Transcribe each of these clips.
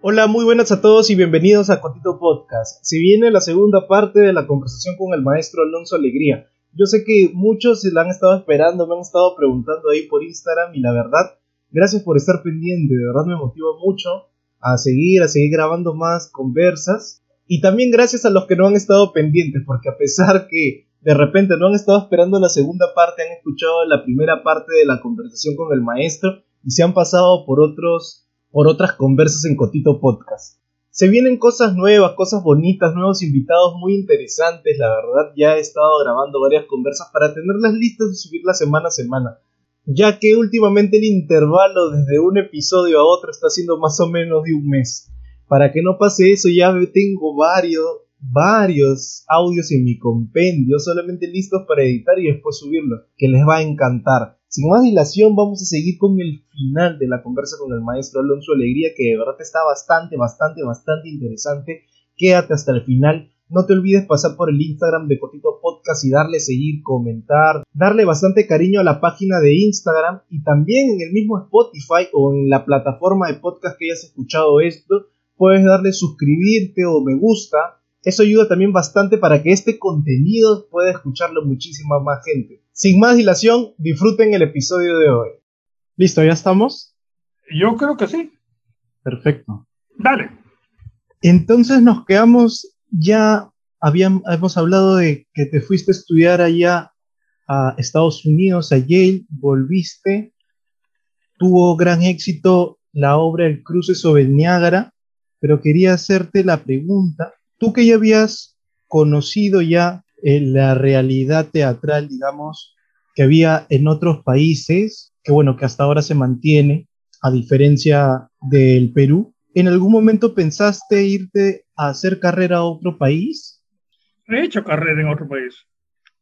Hola, muy buenas a todos y bienvenidos a Cotito Podcast. Si viene la segunda parte de la conversación con el maestro Alonso Alegría. Yo sé que muchos se la han estado esperando, me han estado preguntando ahí por Instagram y la verdad, gracias por estar pendiente, de verdad me motiva mucho a seguir, a seguir grabando más conversas. Y también gracias a los que no han estado pendientes, porque a pesar que de repente no han estado esperando la segunda parte, han escuchado la primera parte de la conversación con el maestro y se han pasado por otros por otras conversas en Cotito Podcast. Se vienen cosas nuevas, cosas bonitas, nuevos invitados muy interesantes. La verdad, ya he estado grabando varias conversas para tenerlas listas y subirlas semana a semana. Ya que últimamente el intervalo desde un episodio a otro está siendo más o menos de un mes. Para que no pase eso, ya tengo varios, varios audios en mi compendio solamente listos para editar y después subirlos, que les va a encantar. Sin más dilación, vamos a seguir con el final de la conversa con el maestro Alonso Alegría, que de verdad está bastante, bastante, bastante interesante. Quédate hasta el final. No te olvides pasar por el Instagram de Cotito Podcast y darle seguir, comentar, darle bastante cariño a la página de Instagram y también en el mismo Spotify o en la plataforma de podcast que hayas escuchado esto, puedes darle suscribirte o me gusta eso ayuda también bastante para que este contenido pueda escucharlo muchísima más gente. Sin más dilación, disfruten el episodio de hoy. ¿Listo? ¿Ya estamos? Yo creo que sí. Perfecto. Dale. Entonces nos quedamos ya, habíamos, hemos hablado de que te fuiste a estudiar allá a Estados Unidos, a Yale, volviste, tuvo gran éxito la obra El cruce sobre el Niágara, pero quería hacerte la pregunta, Tú que ya habías conocido ya la realidad teatral, digamos, que había en otros países, que bueno, que hasta ahora se mantiene, a diferencia del Perú, ¿en algún momento pensaste irte a hacer carrera a otro país? He hecho carrera en otro país.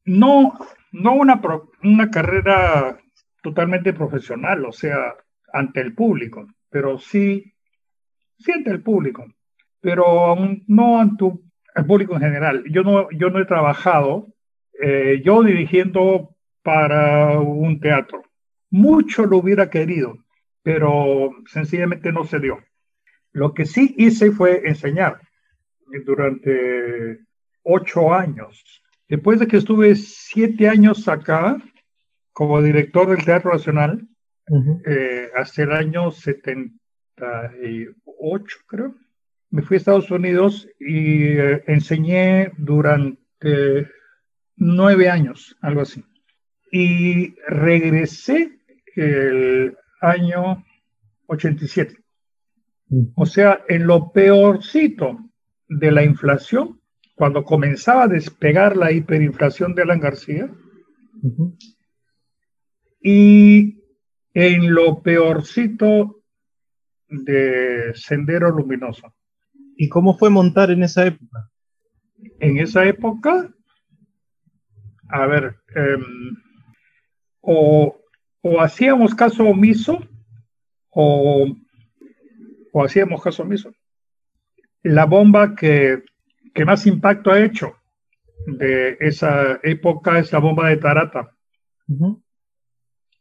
No, no una, una carrera totalmente profesional, o sea, ante el público, pero sí, sí ante el público pero no ante el público en general. Yo no, yo no he trabajado, eh, yo dirigiendo para un teatro. Mucho lo hubiera querido, pero sencillamente no se dio. Lo que sí hice fue enseñar durante ocho años. Después de que estuve siete años acá como director del Teatro Nacional, eh, hasta el año 78, creo, me fui a Estados Unidos y eh, enseñé durante nueve años, algo así. Y regresé el año 87. O sea, en lo peorcito de la inflación, cuando comenzaba a despegar la hiperinflación de Alan García, y en lo peorcito de Sendero Luminoso. ¿Y cómo fue montar en esa época? En esa época, a ver, em, o, hacíamos caso omiso o, o, hacíamos caso omiso. La bomba que, más impacto ha hecho de esa época es la bomba de Tarata.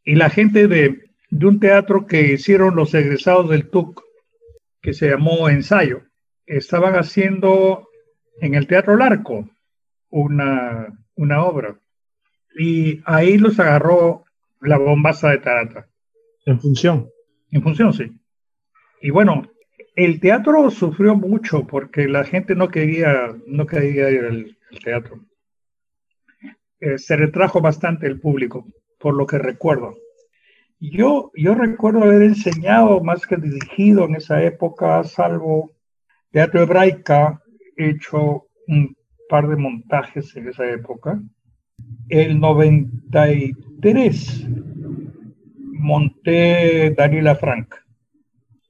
Y la gente de, de un teatro que hicieron los egresados del TUC, que se llamó Ensayo, estaban haciendo en el Teatro Larco una, una obra y ahí los agarró la bombaza de Tarata. En función. En función, sí. Y bueno, el teatro sufrió mucho porque la gente no quería, no quería ir al, teatro. Eh, se retrajo bastante el público, por lo que recuerdo. Yo, yo recuerdo haber enseñado más que dirigido en esa época, salvo Teatro Hebraica, he hecho un par de montajes en esa época. El 93 monté Daniela Frank.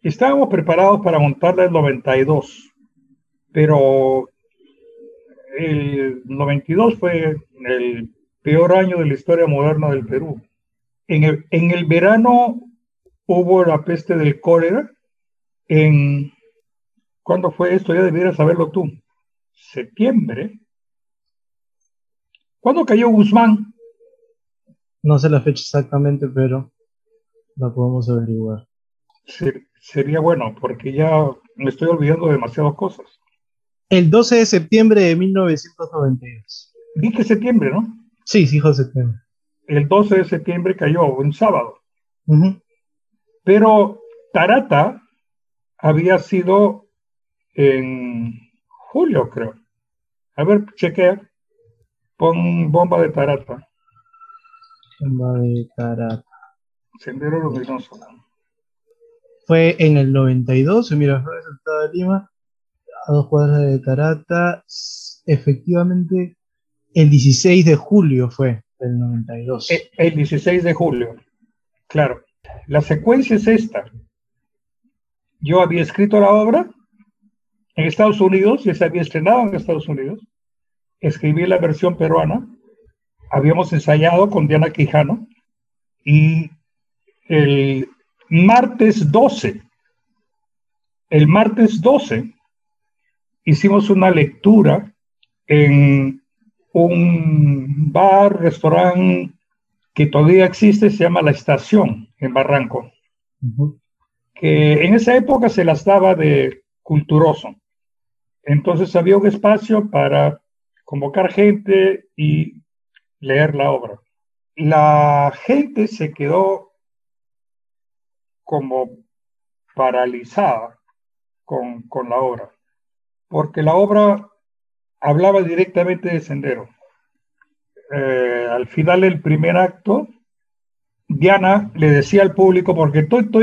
Estábamos preparados para montarla el 92, pero el 92 fue el peor año de la historia moderna del Perú. En el, en el verano hubo la peste del cólera. En ¿Cuándo fue esto? Ya debieras saberlo tú. Septiembre. ¿Cuándo cayó Guzmán? No sé la fecha exactamente, pero la podemos averiguar. sería bueno, porque ya me estoy olvidando de demasiadas cosas. El 12 de septiembre de 1992. Dije septiembre, ¿no? Sí, sí, hijo de septiembre. El 12 de septiembre cayó, un sábado. Pero Tarata había sido en julio, creo. A ver, chequea. Pon bomba de Tarata. Bomba de Tarata. Sendero luminoso. Fue en el 92, mira, fue resultado de Lima, a dos cuadras de Tarata. Efectivamente, el 16 de julio fue del 92. El, el 16 de julio, claro. La secuencia es esta. Yo había escrito la obra en Estados Unidos, ya se había estrenado en Estados Unidos. Escribí la versión peruana. Habíamos ensayado con Diana Quijano y el martes 12, el martes 12 hicimos una lectura en un bar, restaurante que todavía existe, se llama La Estación, en Barranco, que en esa época se las daba de culturoso. Entonces había un espacio para convocar gente y leer la obra. La gente se quedó como paralizada con, con la obra, porque la obra hablaba directamente de Sendero. Eh, al final del primer acto, Diana le decía al público, porque todo,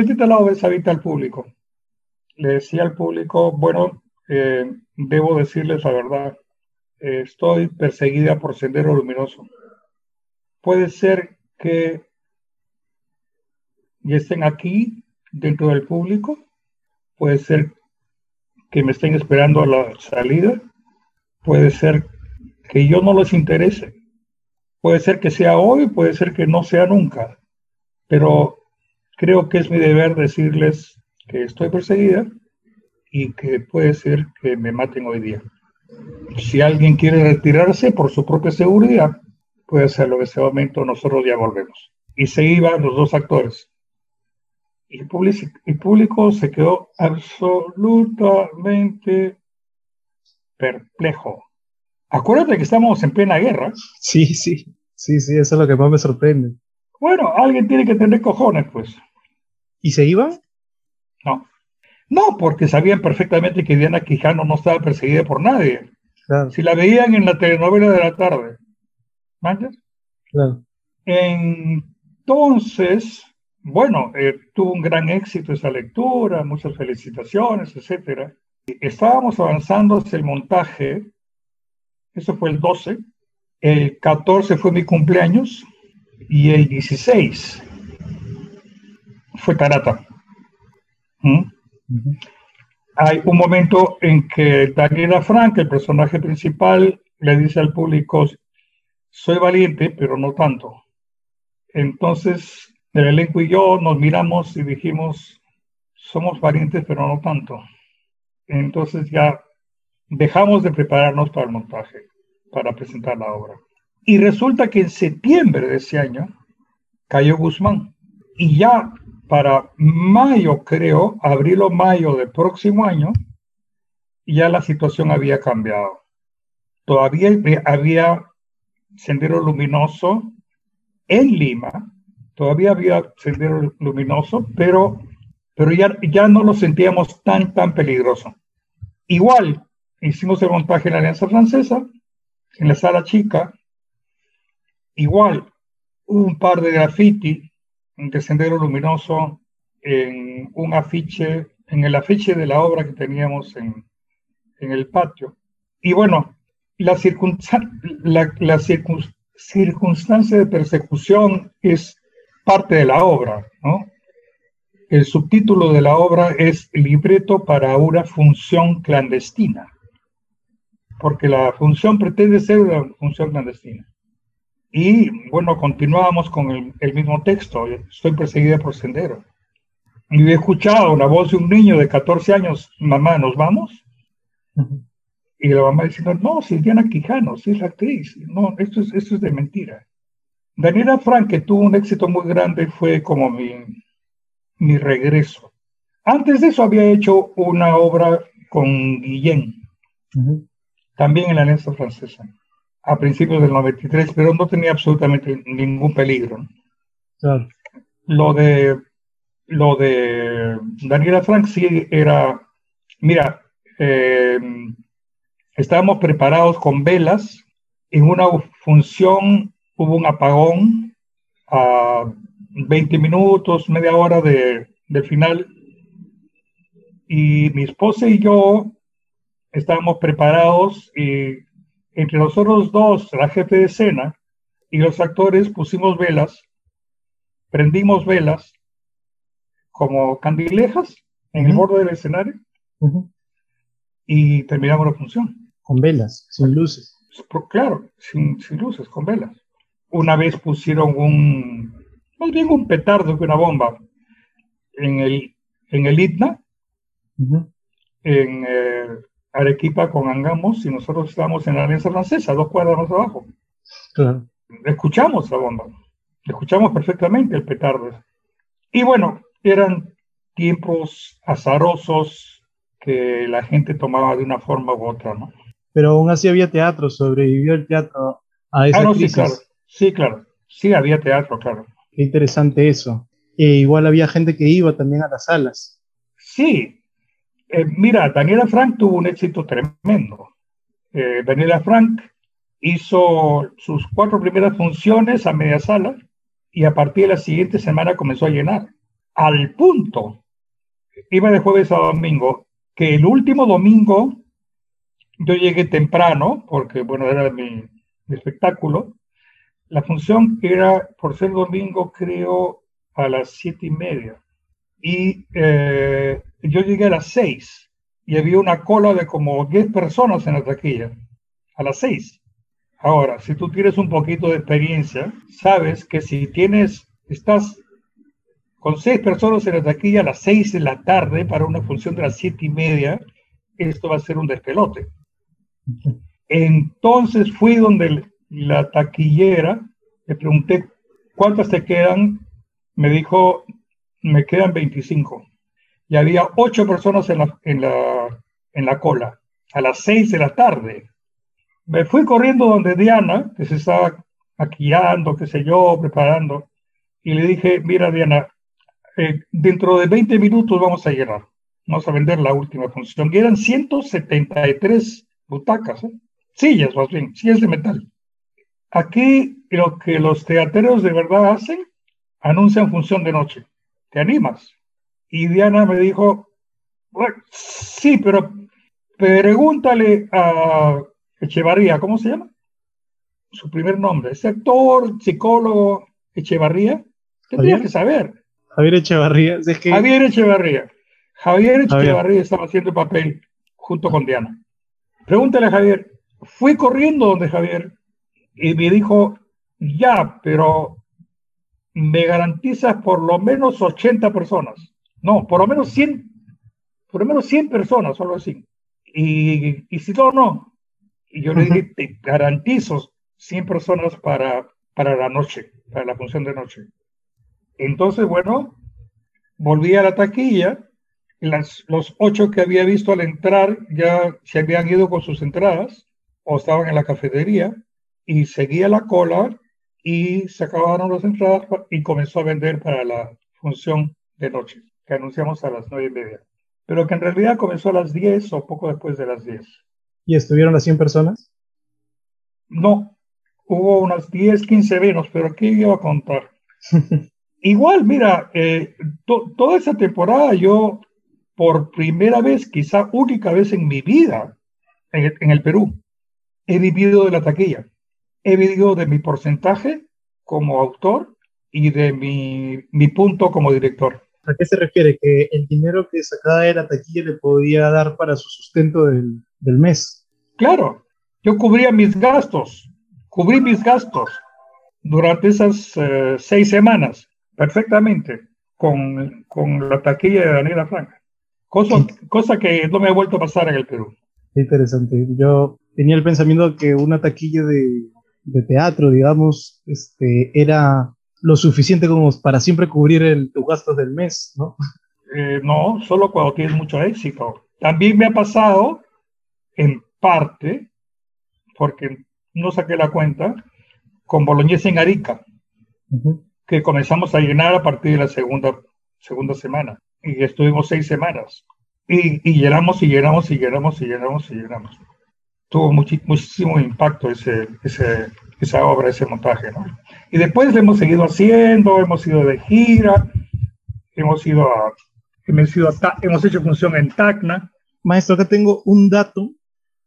es habita al público, le decía al público, bueno, eh, debo decirles la verdad, estoy perseguida por Sendero Luminoso. Puede ser que estén aquí dentro del público, puede ser que me estén esperando a la salida, puede ser que yo no les interese, Puede ser que sea hoy, puede ser que no sea nunca, pero creo que es mi deber decirles que estoy perseguida y que puede ser que me maten hoy día. Si alguien quiere retirarse por su propia seguridad, puede hacerlo en ese momento, nosotros ya volvemos. Y se iban los dos actores. Y el, el público se quedó absolutamente perplejo. Acuérdate que estamos en plena guerra. Sí, sí, sí, sí, eso es lo que más me sorprende. Bueno, alguien tiene que tener cojones, pues. ¿Y se iban? No. No, porque sabían perfectamente que Diana Quijano no estaba perseguida por nadie. Claro. Si la veían en la telenovela de la tarde. ¿Manches? Claro. Entonces, bueno, eh, tuvo un gran éxito esa lectura, muchas felicitaciones, etcétera. Estábamos avanzando hacia el montaje eso fue el 12. El 14 fue mi cumpleaños y el 16 fue Tarata. ¿Mm? Hay un momento en que Daniela Frank, el personaje principal, le dice al público, soy valiente, pero no tanto. Entonces, el elenco y yo nos miramos y dijimos, somos valientes, pero no tanto. Entonces ya dejamos de prepararnos para el montaje, para presentar la obra. Y resulta que en septiembre de ese año cayó Guzmán. Y ya para mayo, creo, abril o mayo del próximo año, ya la situación había cambiado. Todavía había sendero luminoso en Lima, todavía había sendero luminoso, pero, pero ya, ya no lo sentíamos tan, tan peligroso. Igual, hicimos el montaje en la Alianza Francesa, en la sala chica. Igual, un par de graffiti de Sendero Luminoso en un afiche, en el afiche de la obra que teníamos en, el patio. Y bueno, la, la, circunstancia de persecución es parte de la obra, ¿no? El subtítulo de la obra es Libreto para una función clandestina porque la función pretende ser una función clandestina. Y bueno, continuamos con el, mismo texto, estoy perseguida por Sendero. Y he escuchado una voz de un niño de 14 años, mamá, ¿nos vamos? Y la mamá diciendo, no, si es Diana Quijano, si es la actriz, no, esto es, esto es de mentira. Daniela Frank, que tuvo un éxito muy grande, fue como mi, mi regreso Antes de eso había hecho una obra con Guillén, también en la Alianza Francesa, a principios del 93, pero no tenía absolutamente ningún peligro. Lo de lo de Daniela Frank sí era, mira, eh, estábamos preparados con velas, en una función hubo un apagón a 20 minutos, media hora de, del final, y mi esposa y yo estábamos preparados y entre nosotros dos, la jefe de escena y los actores pusimos velas, prendimos velas como candilejas en el borde del escenario y terminamos la función. Con velas, sin luces. Claro, sin, luces, con velas. Una vez pusieron un, más bien un petardo que una bomba en el, en el ITNA, en eh, Arequipa con Angamos, y nosotros estábamos en la Alianza Francesa, dos cuadras más abajo. Claro. Escuchamos la bomba, escuchamos perfectamente el petardo. Y bueno, eran tiempos azarosos que la gente tomaba de una forma u otra, ¿no? Pero aún así había teatro, sobrevivió el teatro a esa ah, crisis. Sí, claro. sí, había teatro, claro. Qué interesante eso. E igual había gente que iba también a las salas. Sí. Eh, mira, Daniela Frank tuvo un éxito tremendo. Eh, Daniela Frank hizo sus cuatro primeras funciones a media sala y a partir de la siguiente semana comenzó a llenar al punto, iba de jueves a domingo, que el último domingo yo llegué temprano, porque bueno, era mi, espectáculo. La función era, por ser domingo, creo, a las siete y media. Y eh, yo llegué a las seis y había una cola de como diez personas en la taquilla, a las seis. Ahora, si tú tienes un poquito de experiencia, sabes que si tienes, estás con seis personas en la taquilla a las seis de la tarde para una función de las siete y media, esto va a ser un despelote. Entonces fui donde la taquillera, le pregunté, ¿cuántas te quedan? Me dijo, me quedan 25. Y había ocho personas en la, en la, en la cola, a las seis de la tarde. Me fui corriendo donde Diana, que se estaba maquillando, qué sé yo, preparando, y le dije, mira Diana, eh, dentro de 20 minutos vamos a llegar. Vamos a vender la última función. Y eran 173 butacas, ¿eh? sillas más bien, sillas de metal. Aquí lo que los teateros de verdad hacen, anuncian función de noche. ¿Te animas? Y Diana me dijo, sí, pero pregúntale a Echevarría, ¿cómo se llama? Su primer nombre, ese actor, psicólogo Echevarría, tendría que saber. Javier Echevarría. Es que... Javier Echevarría. Javier Echevarría estaba haciendo el papel junto con Diana. Pregúntale a Javier. Fui corriendo donde Javier y me dijo, ya, pero me garantizas por lo menos 80 personas. No, por lo menos 100, por lo menos 100 personas, solo así. Y, y si no, no. Y yo le dije, te garantizo 100 personas para, para la noche, para la función de noche. Entonces, bueno, volví a la taquilla. Las, los ocho que había visto al entrar ya se habían ido con sus entradas o estaban en la cafetería y seguía la cola y se acabaron las entradas y comenzó a vender para la función de noche que anunciamos a las nueve y media. Pero que en realidad comenzó a las diez o poco después de las diez. ¿Y estuvieron las 100 personas? No, hubo unas 10, 15 menos, pero aquí iba a contar. Igual, mira, eh, toda esa temporada yo, por primera vez, quizá única vez en mi vida, en, el Perú, he vivido de la taquilla. He vivido de mi porcentaje como autor y de mi, mi punto como director. ¿A qué se refiere? Que el dinero que sacaba de la taquilla le podía dar para su sustento del, del mes. Claro, yo cubría mis gastos, cubrí mis gastos durante esas eh, seis semanas perfectamente con, con la taquilla de Daniela Franca. Cosa, cosa que no me ha vuelto a pasar en el Perú. Interesante. Yo tenía el pensamiento que una taquilla de, de teatro, digamos, este, era lo suficiente como para siempre cubrir el, tus gastos del mes, ¿no? Eh, no, solo cuando tienes mucho éxito. También me ha pasado, en parte, porque no saqué la cuenta, con Boloñesa en Arica, que comenzamos a llenar a partir de la segunda, segunda semana. Y estuvimos seis semanas. Y, y llenamos y llenamos y llenamos y llenamos y llenamos. Tuvo muchísimo impacto ese, ese, esa obra, ese montaje. ¿no? Y después lo hemos seguido haciendo, hemos ido de gira, hemos ido a, hemos, ido a, hemos hecho función en Tacna. Maestro, acá tengo un dato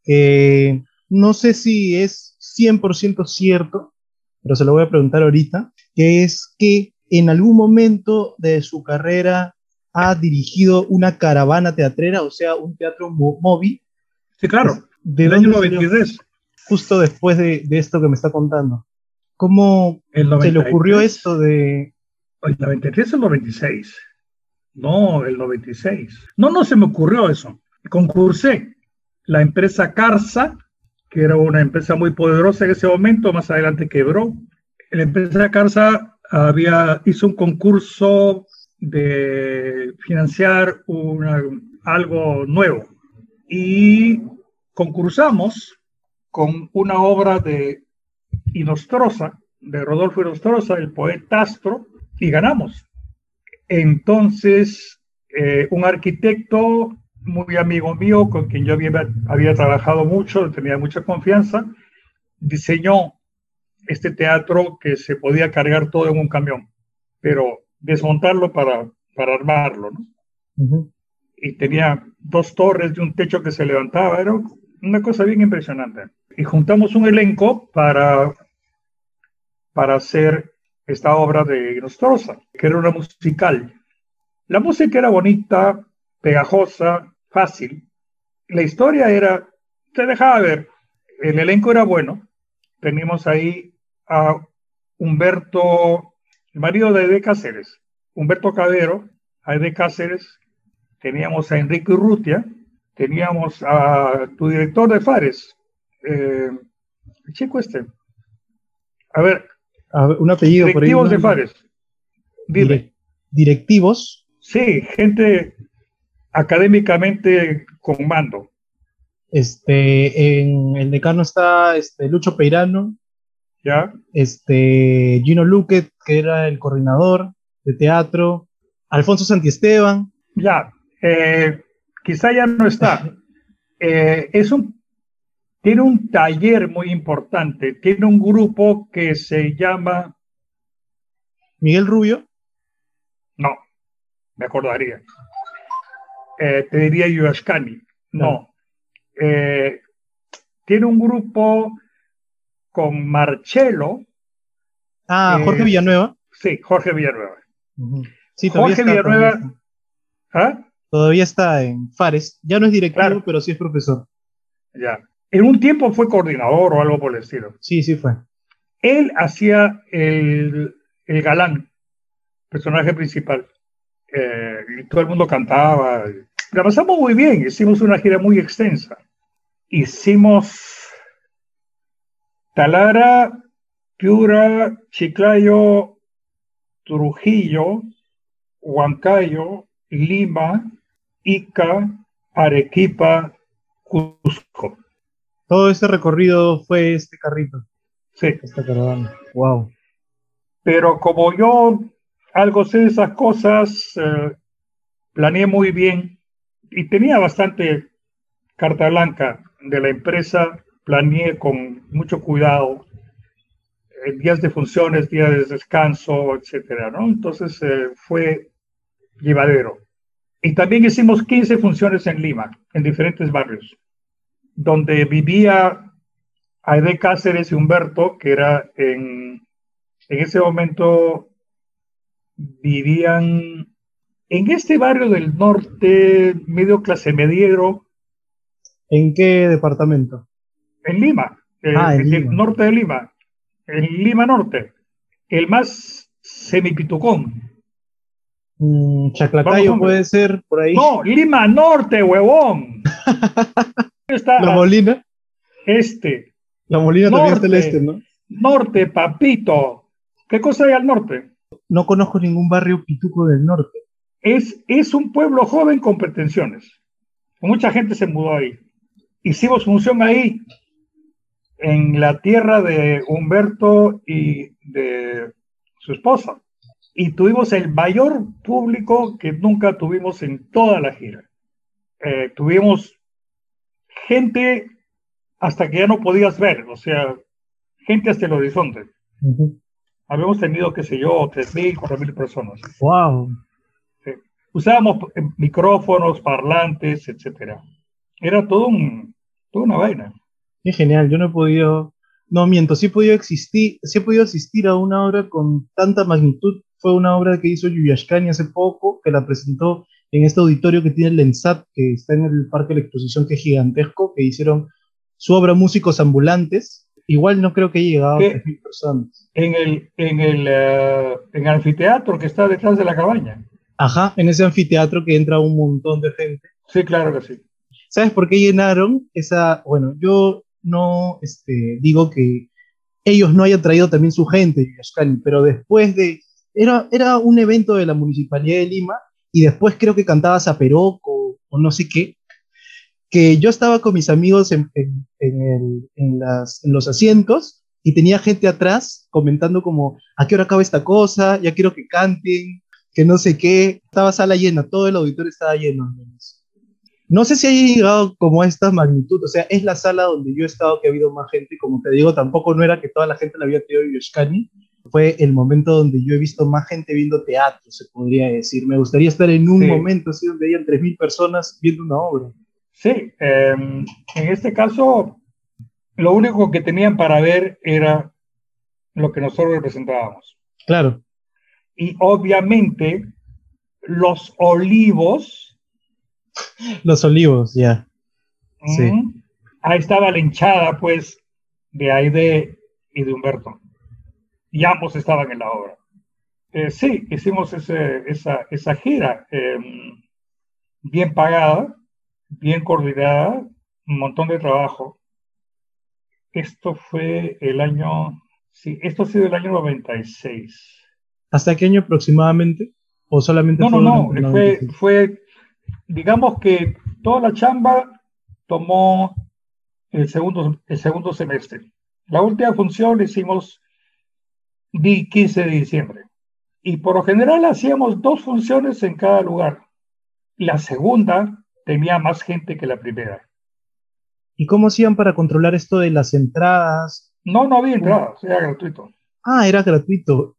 que no sé si es 100% cierto, pero se lo voy a preguntar ahorita, que es que en algún momento de su carrera ha dirigido una caravana teatrera, o sea, un teatro móvil. Sí, claro. ¿De año 93. Justo después de, de, esto que me está contando. ¿Cómo se le ocurrió esto de...? ¿El 93 o el 96? No, el 96. No, no se me ocurrió eso. Concursé. La empresa Carsa, que era una empresa muy poderosa en ese momento, más adelante quebró. La empresa Carsa había, hizo un concurso de financiar una, algo nuevo y concursamos con una obra de Inostroza, de Rodolfo Inostroza, el poetastro, y ganamos. Entonces, eh, un arquitecto muy amigo mío, con quien yo había, había trabajado mucho, tenía mucha confianza, diseñó este teatro que se podía cargar todo en un camión, pero desmontarlo para, para armarlo, ¿no? Y tenía dos torres de un techo que se levantaba, era una cosa bien impresionante. Y juntamos un elenco para, para hacer esta obra de Nostrosa, que era una musical. La música era bonita, pegajosa, fácil. La historia era, te dejaba ver, el elenco era bueno. Teníamos ahí a Humberto, el marido de Ede Cáceres, Humberto Cadero, a Cáceres, teníamos a Enrique Urrutia, teníamos a tu director de Fares, eh, el chico este. A ver, un apellido directivos por ahí, de Fares. Dime. Directivos. Sí, gente académicamente con mando. Este, en el decano está este, Lucho Peirano. Ya. Este, Gino Luque, que era el coordinador de teatro. Alfonso Santiesteban. Ya, eh, quizá ya no está. Eh, es un, tiene un taller muy importante, tiene un grupo que se llama... Miguel Rubio. No, me acordaría. Eh, te diría Yuashkani. No. Eh, tiene un grupo con Marcelo. Ah, Jorge Villanueva. Sí, Jorge Villanueva. Sí, Jorge Villanueva. ¿Ah? Todavía está en Fares. Ya no es directivo, pero sí es profesor. Ya. En un tiempo fue coordinador o algo por el estilo. Sí, sí fue. Él hacía el, el galán, personaje principal. Eh, y todo el mundo cantaba. La pasamos muy bien, hicimos una gira muy extensa. Hicimos Talara, Piura, Chiclayo, Trujillo, Huancayo, Lima, Ica, Arequipa, Cusco. Todo este recorrido fue este carrito. Sí. Esta caravana. Wow. Pero como yo algo sé de esas cosas, eh, planeé muy bien y tenía bastante carta blanca de la empresa, planeé con mucho cuidado eh, días de funciones, días de descanso, etcétera, ¿no? Entonces eh, fue llevadero. Y también hicimos 15 funciones en Lima, en diferentes barrios, donde vivía Aide Cáceres y Humberto, que era en, en ese momento vivían en este barrio del norte, medio clase mediero. ¿En qué departamento? En Lima, ah, en, el norte de Lima, en Lima Norte, el más semipitucón. Mm, Chaclatayo puede ser por ahí. No, Lima Norte, huevón. la Molina. Este. La Molina también está el este, ¿no? Norte, papito. ¿Qué cosa hay al norte? No conozco ningún barrio pituco del norte. es, es un pueblo joven con pretensiones. Mucha gente se mudó ahí. Hicimos función ahí, en la tierra de Humberto y de su esposa. Y tuvimos el mayor público que nunca tuvimos en toda la gira. Eh, tuvimos gente hasta que ya no podías ver, o sea, gente hasta el horizonte. Habíamos tenido, qué sé yo, 3.000, 4.000 personas. ¡Wow! Usábamos micrófonos, parlantes, etcétera. Era todo un, toda una vaina. Qué genial, yo no he podido, no miento, sí he podido existir, sí he podido asistir a una obra con tanta magnitud. Fue una obra que hizo Yuyashkani hace poco, que la presentó en este auditorio que tiene el ENSAT, que está en el Parque de la Exposición, que es gigantesco, que hicieron su obra Músicos Ambulantes. Igual no creo que haya llegado a 3.000 personas. En el, en, el, eh, en el anfiteatro que está detrás de la cabaña. Ajá, en ese anfiteatro que entra un montón de gente. Sí, claro que sí. ¿Sabes por qué llenaron esa? Bueno, yo no este, digo que ellos no hayan traído también su gente, pero después de. Era, era un evento de la Municipalidad de Lima y después creo que cantaba Zaperoco o no sé qué, que yo estaba con mis amigos en, en, en, en, las, en los asientos y tenía gente atrás comentando como, ¿a qué hora acaba esta cosa? Ya quiero que canten, que no sé qué. Estaba sala llena, todo el auditorio estaba lleno. No sé si haya llegado como a esta magnitud, o sea, es la sala donde yo he estado que ha habido más gente, como te digo, tampoco no era que toda la gente la había tenido Yoshkani, fue el momento donde yo he visto más gente viendo teatro, se podría decir. Me gustaría estar en un momento así donde hayan 3.000 personas viendo una obra. Sí, em, en este caso, lo único que tenían para ver era lo que nosotros representábamos. Claro. Y obviamente, los olivos. Los olivos, ya. Sí. Ahí estaba la hinchada, pues, de Aide y de Humberto. Y ambos estaban en la obra. Eh, sí, hicimos ese, esa, esa, gira em, bien pagada, bien coordinada, un montón de trabajo. Esto fue el año, sí, esto ha sido el año 96. ¿Hasta qué año aproximadamente? ¿O solamente no, no, no, fue, fue, digamos que toda la chamba tomó el segundo, el segundo semestre. La última función la hicimos el 15 de diciembre. Y por lo general hacíamos dos funciones en cada lugar. La segunda tenía más gente que la primera. ¿Y cómo hacían para controlar esto de las entradas? No, no había entradas, era gratuito. Ah, era gratuito.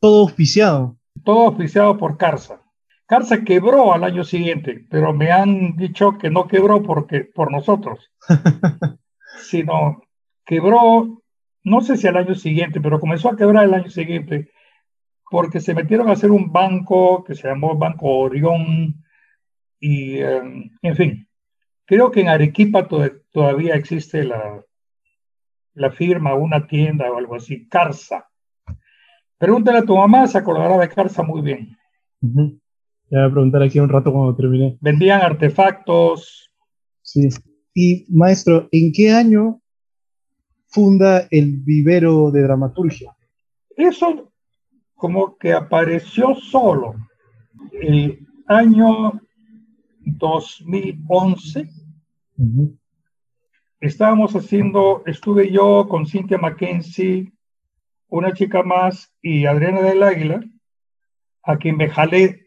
Todo auspiciado. Todo auspiciado por Carsa. Carsa quebró al año siguiente, pero me han dicho que no quebró porque, por nosotros, sino quebró, no sé si al año siguiente, pero comenzó a quebrar el año siguiente porque se metieron a hacer un banco que se llamó Banco Orión, y, em, en fin, creo que en Arequipa todavía existe la, la firma, una tienda o algo así, Carsa. Pregúntale a tu mamá, se acordará de Carsa muy bien. Voy a preguntar aquí un rato cuando termine. Vendían artefactos. Sí. Y maestro, ¿en qué año funda el vivero de dramaturgia? Eso como que apareció solo. El año 2011. Estábamos haciendo, estuve yo con Cynthia Mackenzie, una chica más y Adriana del Águila, a quien me jalé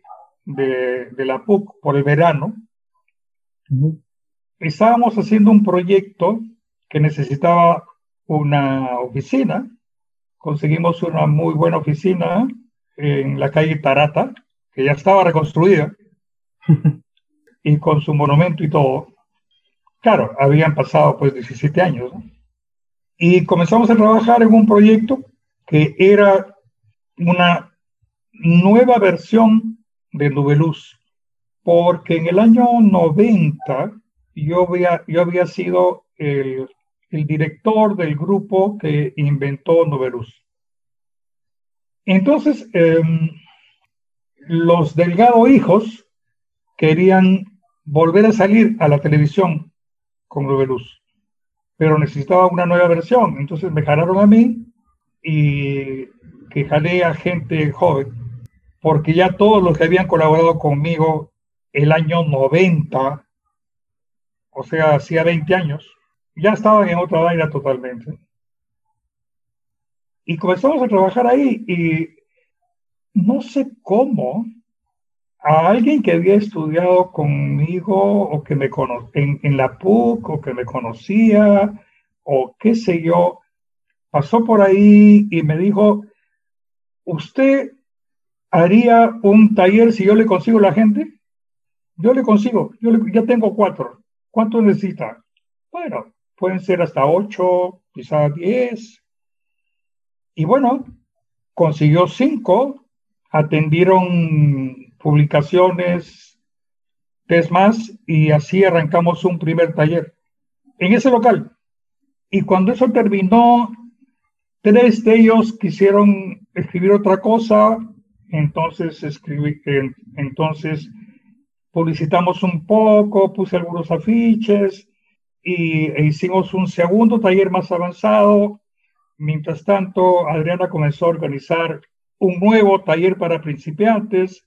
de, la PUC por el verano. Estábamos haciendo un proyecto que necesitaba una oficina. Conseguimos una muy buena oficina en la calle Tarata, que ya estaba reconstruida. y con su monumento y todo. Claro, habían pasado pues 17 años. Y comenzamos a trabajar en un proyecto que era una nueva versión de Nubeluz, porque en el año 90 yo había, yo había sido el, el director del grupo que inventó Nubeluz. Entonces, em, los Delgado hijos querían volver a salir a la televisión con Luz, pero necesitaba una nueva versión, entonces me jalaron a mí y que jalé a gente joven porque ya todos los que habían colaborado conmigo el año 90, o sea, hacía 20 años, ya estaban en otra vaina totalmente. Y comenzamos a trabajar ahí y no sé cómo a alguien que había estudiado conmigo o que me en, en la PUC o que me conocía o qué sé yo, pasó por ahí y me dijo, ¿usted haría un taller si yo le consigo la gente? Yo le consigo, yo ya tengo cuatro. ¿Cuánto necesita? Bueno, pueden ser hasta ocho, quizás diez. Y bueno, consiguió cinco, atendieron publicaciones, tres más, y así arrancamos un primer taller en ese local. Y cuando eso terminó, tres de ellos quisieron escribir otra cosa, entonces escribí, entonces publicitamos un poco, puse algunos afiches y e hicimos un segundo taller más avanzado. Mientras tanto, Adriana comenzó a organizar un nuevo taller para principiantes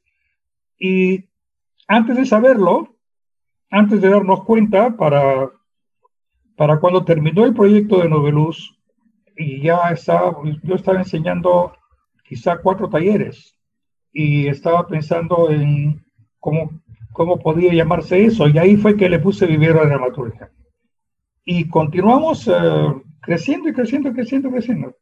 y antes de saberlo, antes de darnos cuenta, para, para cuando terminó el proyecto de Noveluz, y ya estaba, yo estaba enseñando quizá cuatro talleres y estaba pensando en cómo, cómo podía llamarse eso, y ahí fue que le puse vivero de dramaturgia. Y continuamos eh, creciendo y creciendo, creciendo, creciendo.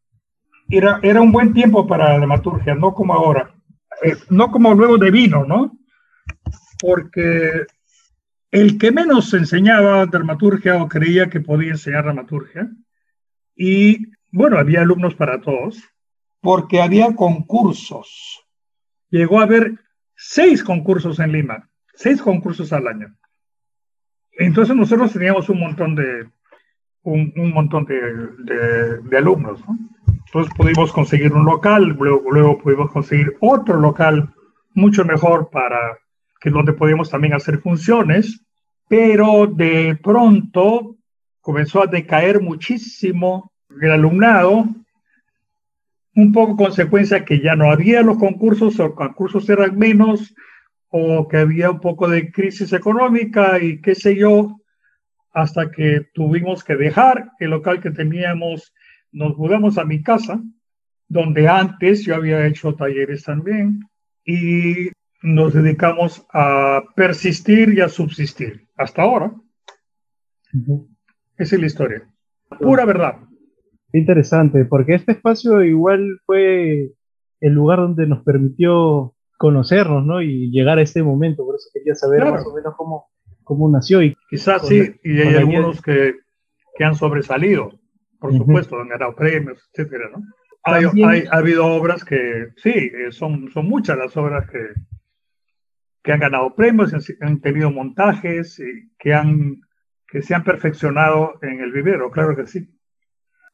Era, era un buen tiempo para la dramaturgia, no como ahora. Eh, no como luego de vino, ¿no? Porque el que menos enseñaba dramaturgia o creía que podía enseñar dramaturgia, y bueno, había alumnos para todos, porque había concursos. Llegó a haber seis concursos en Lima, seis concursos al año. Entonces nosotros teníamos un montón de, un, montón de, de, alumnos. ¿no? Entonces pudimos conseguir un local, luego, luego pudimos conseguir otro local mucho mejor para que donde podíamos también hacer funciones, pero de pronto comenzó a decaer muchísimo el alumnado, un poco consecuencia que ya no había los concursos o concursos eran menos o que había un poco de crisis económica y qué sé yo, hasta que tuvimos que dejar el local que teníamos nos mudamos a mi casa, donde antes yo había hecho talleres también, y nos dedicamos a persistir y a subsistir hasta ahora. Esa es la historia. Pura verdad. Interesante, porque este espacio igual fue el lugar donde nos permitió conocernos, ¿no? Y llegar a este momento, por eso quería saber más o menos cómo, cómo nació. Y Quizás sí, y hay algunos que, que han sobresalido por supuesto, han ganado premios, etcétera, ¿no? Hay, ha habido obras que, sí, eh, son, son muchas las obras que, que han ganado premios, han, tenido montajes, y que, han, que se han perfeccionado en el vivero, claro que sí.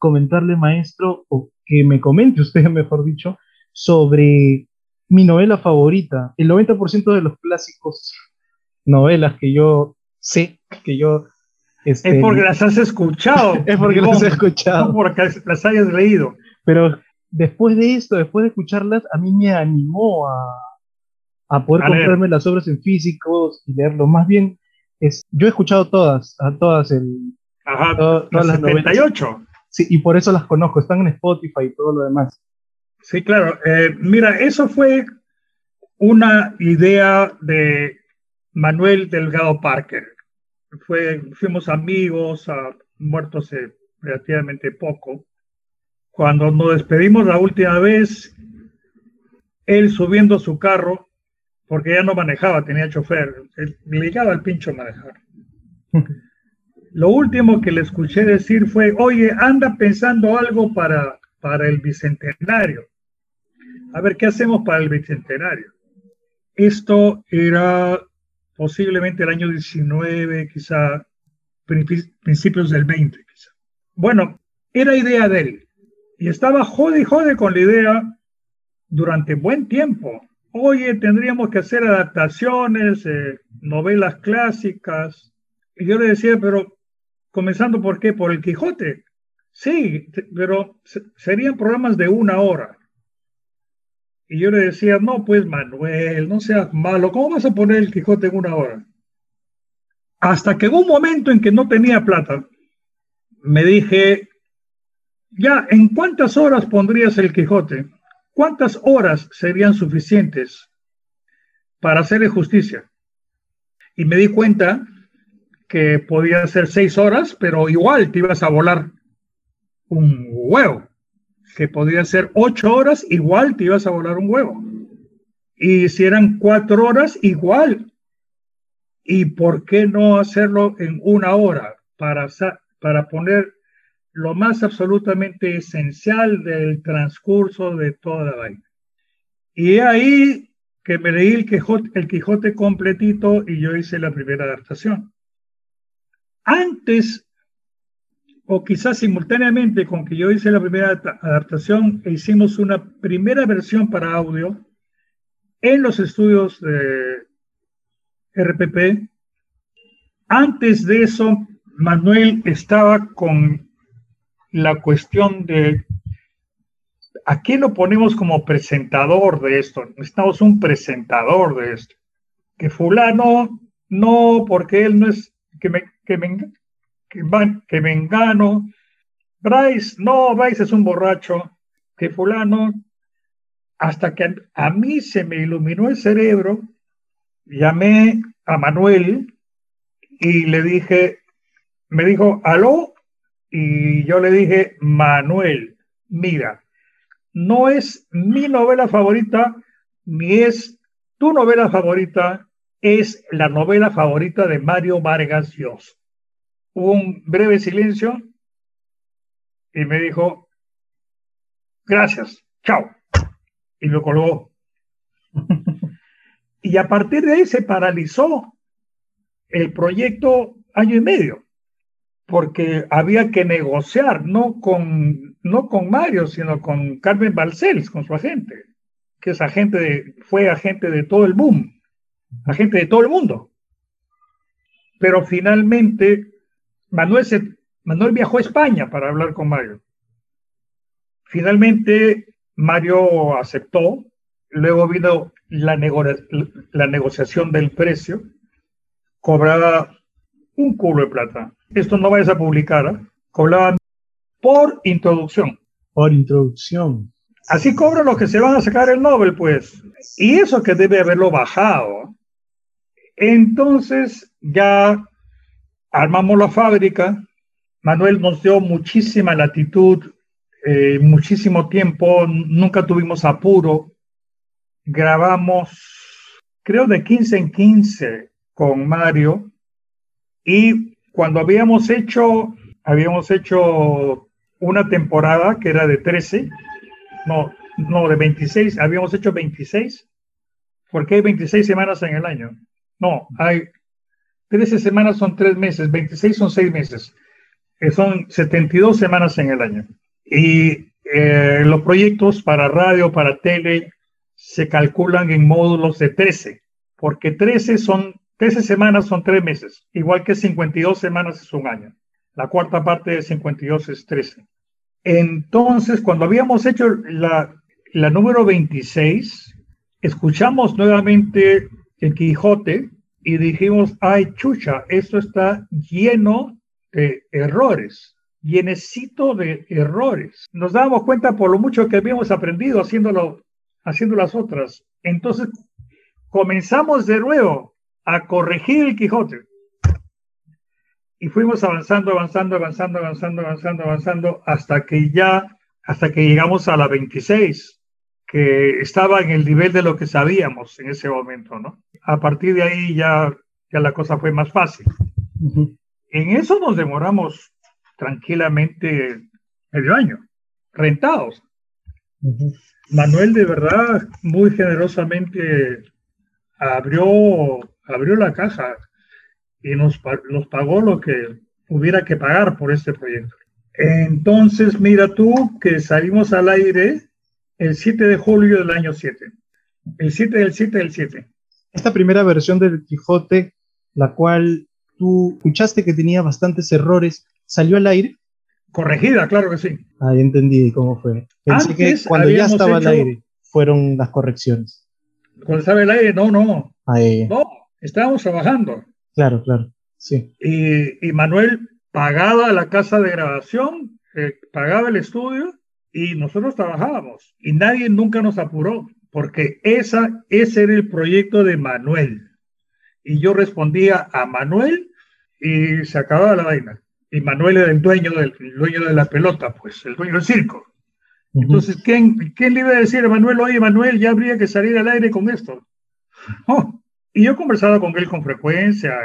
Comentarle, maestro, o que me comente usted, mejor dicho, sobre mi novela favorita. El 90% de los clásicos novelas que yo sé, que yo este, es porque las has escuchado. es porque las has escuchado. No porque las hayas leído. Pero después de esto, después de escucharlas, a mí me animó a, a poder comprarme las obras en físicos y leerlo. Más bien, es, yo he escuchado todas, a todas el, Ajá, todas las 78. Sí, y por eso las conozco, están en Spotify y todo lo demás. Sí, claro. Eh, mira, eso fue una idea de Manuel Delgado Parker fue, fuimos amigos, a, muertos hace relativamente poco. Cuando nos despedimos la última vez, él subiendo su carro, porque ya no manejaba, tenía chofer, le llegaba el pincho a manejar. Lo último que le escuché decir fue, oye, anda pensando algo para, para el bicentenario. A ver, ¿qué hacemos para el bicentenario? Esto era posiblemente el año 19, quizá principios del 20, quizá. Bueno, era idea de él. Y estaba jode y jode con la idea durante buen tiempo. Oye, tendríamos que hacer adaptaciones, novelas clásicas. Y yo le decía, pero comenzando por qué? Por el Quijote. Sí, pero serían programas de una hora. Y yo le decía, no, pues Manuel, no seas malo, ¿cómo vas a poner el Quijote en una hora? Hasta que en un momento en que no tenía plata, me dije, ya, ¿en cuántas horas pondrías el Quijote? ¿Cuántas horas serían suficientes para hacerle justicia? Y me di cuenta que podía ser seis horas, pero igual te ibas a volar un huevo. Que podía ser ocho horas, igual te ibas a volar un huevo. Y si eran cuatro horas, igual. ¿Y por qué no hacerlo en una hora para, para poner lo más absolutamente esencial del transcurso de toda la vaina? Y ahí que me leí el Quijote, el Quijote completito y yo hice la primera adaptación. Antes, o quizás simultáneamente con que yo hice la primera adaptación, hicimos una primera versión para audio en los estudios de RPP. Antes de eso, Manuel estaba con la cuestión de ¿a quién lo ponemos como presentador de esto? Necesitamos un presentador de esto. Que fulano, no, porque él no es, que me, que me, que, que. Bryce, no, Bryce es un borracho. Que fulano, hasta que a, mí se me iluminó el cerebro, llamé a Manuel y le dije, me dijo, aló, y yo le dije, Manuel, mira, no es mi novela favorita, ni es tu novela favorita, es la novela favorita de Mario Vargas Llosa. Hubo un breve silencio y me dijo, gracias, chao. Y lo colgó. y a partir de ahí se paralizó el proyecto año y medio, porque había que negociar, no con no con Mario, sino con Carmen Balcells, con su agente, que es agente de, fue agente de todo el boom, agente de todo el mundo. Pero finalmente Manuel, Manuel viajó a España para hablar con Mario. Finalmente Mario aceptó, luego vino la, la negociación del precio, cobraba un cubo de plata. Esto no vayas a publicar, ¿eh? cobraba por introducción. Por introducción. Así cobran los que se van a sacar el Nobel, pues. Y eso que debe haberlo bajado. Entonces ya armamos la fábrica. Manuel nos dio muchísima latitud, eh, muchísimo tiempo, nunca tuvimos apuro. Grabamos, creo, de 15 en 15 con Mario. Y cuando habíamos hecho, habíamos hecho una temporada que era de 13, no, no, de 26, habíamos hecho 26, porque hay 26 semanas en el año. No, hay 13 semanas son 3 meses, 26 son 6 meses, que son 72 semanas en el año. Y eh, los proyectos para radio, para tele, se calculan en módulos de 13, porque 13 son 13 semanas son 3 meses, igual que 52 semanas es un año. La cuarta parte de 52 es 13. Entonces, cuando habíamos hecho la, la número 26, escuchamos nuevamente el Quijote y dijimos, ay chucha, esto está lleno de errores, llenecito de errores. Nos dábamos cuenta por lo mucho que habíamos aprendido haciéndolo, haciendo las otras. Entonces, comenzamos de nuevo a corregir el Quijote y fuimos avanzando, avanzando, avanzando, avanzando, avanzando, avanzando, hasta que ya, hasta que llegamos a la 26, que estaba en el nivel de lo que sabíamos en ese momento, ¿no? A partir de ahí ya, ya la cosa fue más fácil. En eso nos demoramos tranquilamente medio año, rentados. Manuel de verdad muy generosamente abrió, abrió la caja y nos, nos pagó lo que hubiera que pagar por este proyecto. Entonces, mira tú que salimos al aire el 7 de julio del año 7. El 7 del 7 del 7. Esta primera versión del Quijote, la cual tú escuchaste que tenía bastantes errores, ¿salió al aire? Corregida, claro que sí. Ahí entendí cómo fue. Pensé que cuando ya estaba al aire. fueron las correcciones? Cuando estaba el aire, no, no. No, estábamos trabajando. Claro, claro, sí. Y, y Manuel pagaba la casa de grabación, eh, pagaba el estudio y nosotros trabajábamos. Y nadie nunca nos apuró, porque esa, ese era el proyecto de Manuel. Y yo respondía a Manuel y se acababa la vaina. Y Manuel era el dueño, del, dueño de la pelota, pues, el dueño del circo. Entonces, ¿quién, ¿quién, le iba a decir a Manuel, oye, Manuel, ya habría que salir al aire con esto? Oh, y yo conversaba con él con frecuencia,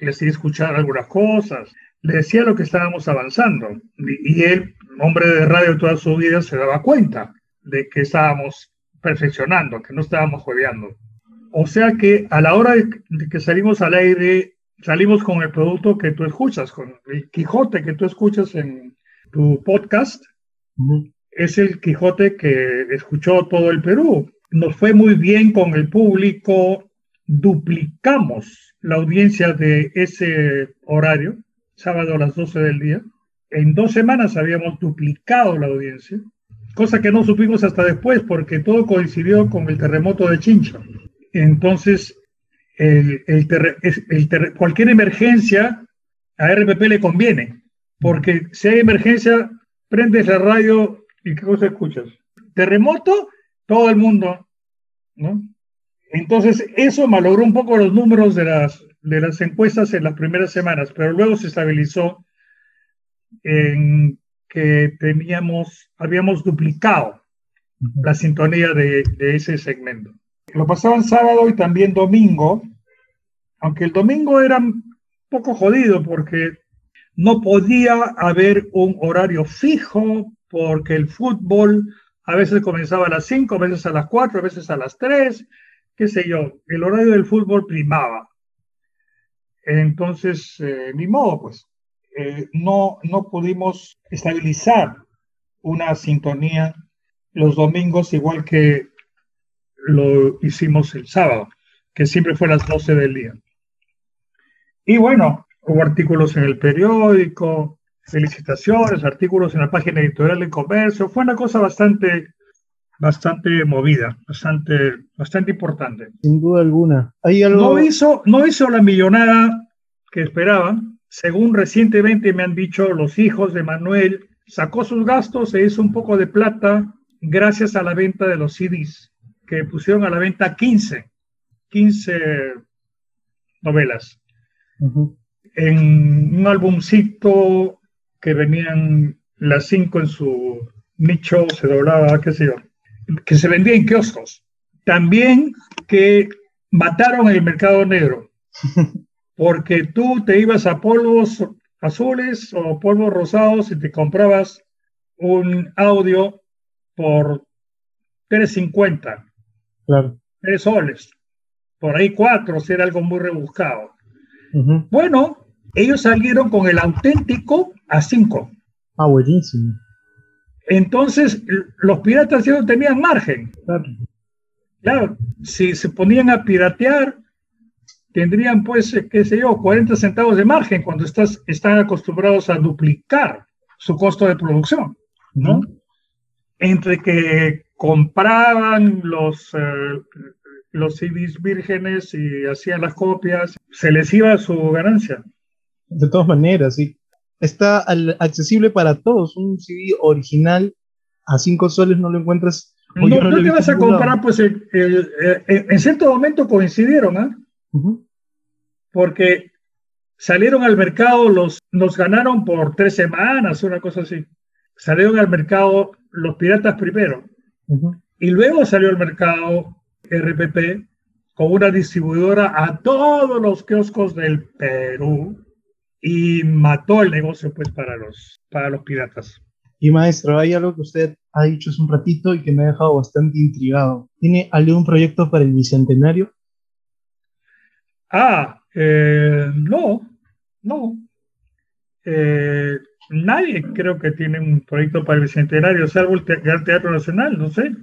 le hacía escuchar algunas cosas, le decía lo que estábamos avanzando. Y, él, hombre de radio toda su vida, se daba cuenta de que estábamos perfeccionando, que no estábamos juegueando. O sea que a la hora de que salimos al aire, salimos con el producto que tú escuchas, con el Quijote que tú escuchas en tu podcast. Es el Quijote que escuchó todo el Perú. Nos fue muy bien con el público, duplicamos la audiencia de ese horario sábado a las 12 del día. En dos semanas habíamos duplicado la audiencia, cosa que no supimos hasta después porque todo coincidió con el terremoto de Chincha. Entonces, cualquier emergencia a RPP le conviene, porque si hay emergencia, prendes la radio y ¿qué cosa escuchas? Terremoto, todo el mundo, ¿no? Entonces, eso malogró un poco los números de las, de las encuestas en las primeras semanas, pero luego se estabilizó en que teníamos, habíamos duplicado la sintonía de, ese segmento. Lo pasaban sábado y también domingo, aunque el domingo era un poco jodido porque no podía haber un horario fijo porque el fútbol a veces comenzaba a las 5, a veces a las 4, a veces a las 3, qué sé yo, el horario del fútbol primaba. Entonces, eh, ni modo, pues, eh, no, no pudimos estabilizar una sintonía los domingos igual que lo hicimos el sábado, que siempre fue a las 12 del día. Y bueno, hubo artículos en el periódico, felicitaciones, artículos en la página editorial de comercio, fue una cosa bastante bastante movida, bastante, bastante importante. Sin duda alguna. ¿Hay algo... no, hizo, no hizo la millonada que esperaban. Según recientemente me han dicho los hijos de Manuel, sacó sus gastos, se hizo un poco de plata gracias a la venta de los CDs, que pusieron a la venta 15, 15 novelas. En un álbumcito que venían las cinco en su nicho, se doblaba, qué sé yo que se vendía en kioscos. También que mataron el mercado negro, porque tú te ibas a polvos azules o polvos rosados y te comprabas un audio por 3.50. Claro. 3 soles. Por ahí 4, si era algo muy rebuscado. Bueno, ellos salieron con el auténtico a 5. Ah, buenísimo. Entonces, los piratas ya no tenían margen. Claro. si se ponían a piratear, tendrían, pues, eh, qué sé yo, 40 centavos de margen cuando estás, están acostumbrados a duplicar su costo de producción, ¿no? Entre que compraban los, eh, los CDs vírgenes y hacían las copias, se les iba su ganancia. De todas maneras, sí está accesible para todos. Un CD original a 5 soles no lo encuentras. No, no, te vas a comprar, pues en cierto momento coincidieron, ¿ah? Porque salieron al mercado, los, nos ganaron por tres semanas, una cosa así. Salieron al mercado los piratas primero. Y luego salió al mercado RPP con una distribuidora a todos los kioscos del Perú y mató el negocio pues para los, para los piratas. Y maestro, hay algo que usted ha dicho hace un ratito y que me ha dejado bastante intrigado. ¿Tiene algún proyecto para el Bicentenario? Ah, eh, no, no. Eh, nadie creo que tiene un proyecto para el Bicentenario, salvo el Teatro Nacional, no sé.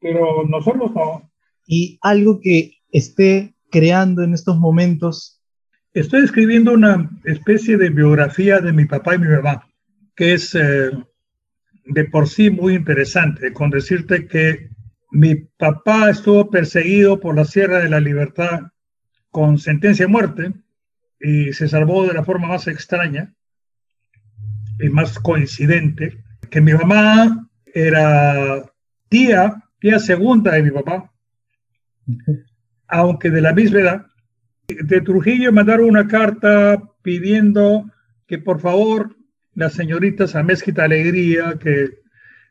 Pero nosotros no. ¿Y algo que esté creando en estos momentos Estoy escribiendo una especie de biografía de mi papá y mi mamá, que es eh, de por sí muy interesante, con decirte que Mi papá estuvo perseguido por la Sierra de la Libertad con sentencia de muerte y se salvó de la forma más extraña y más coincidente, que mi mamá era tía, tía segunda de mi papá, aunque de la misma edad. De Trujillo mandaron una carta pidiendo que por favor las señoritas a Mezquita Alegría que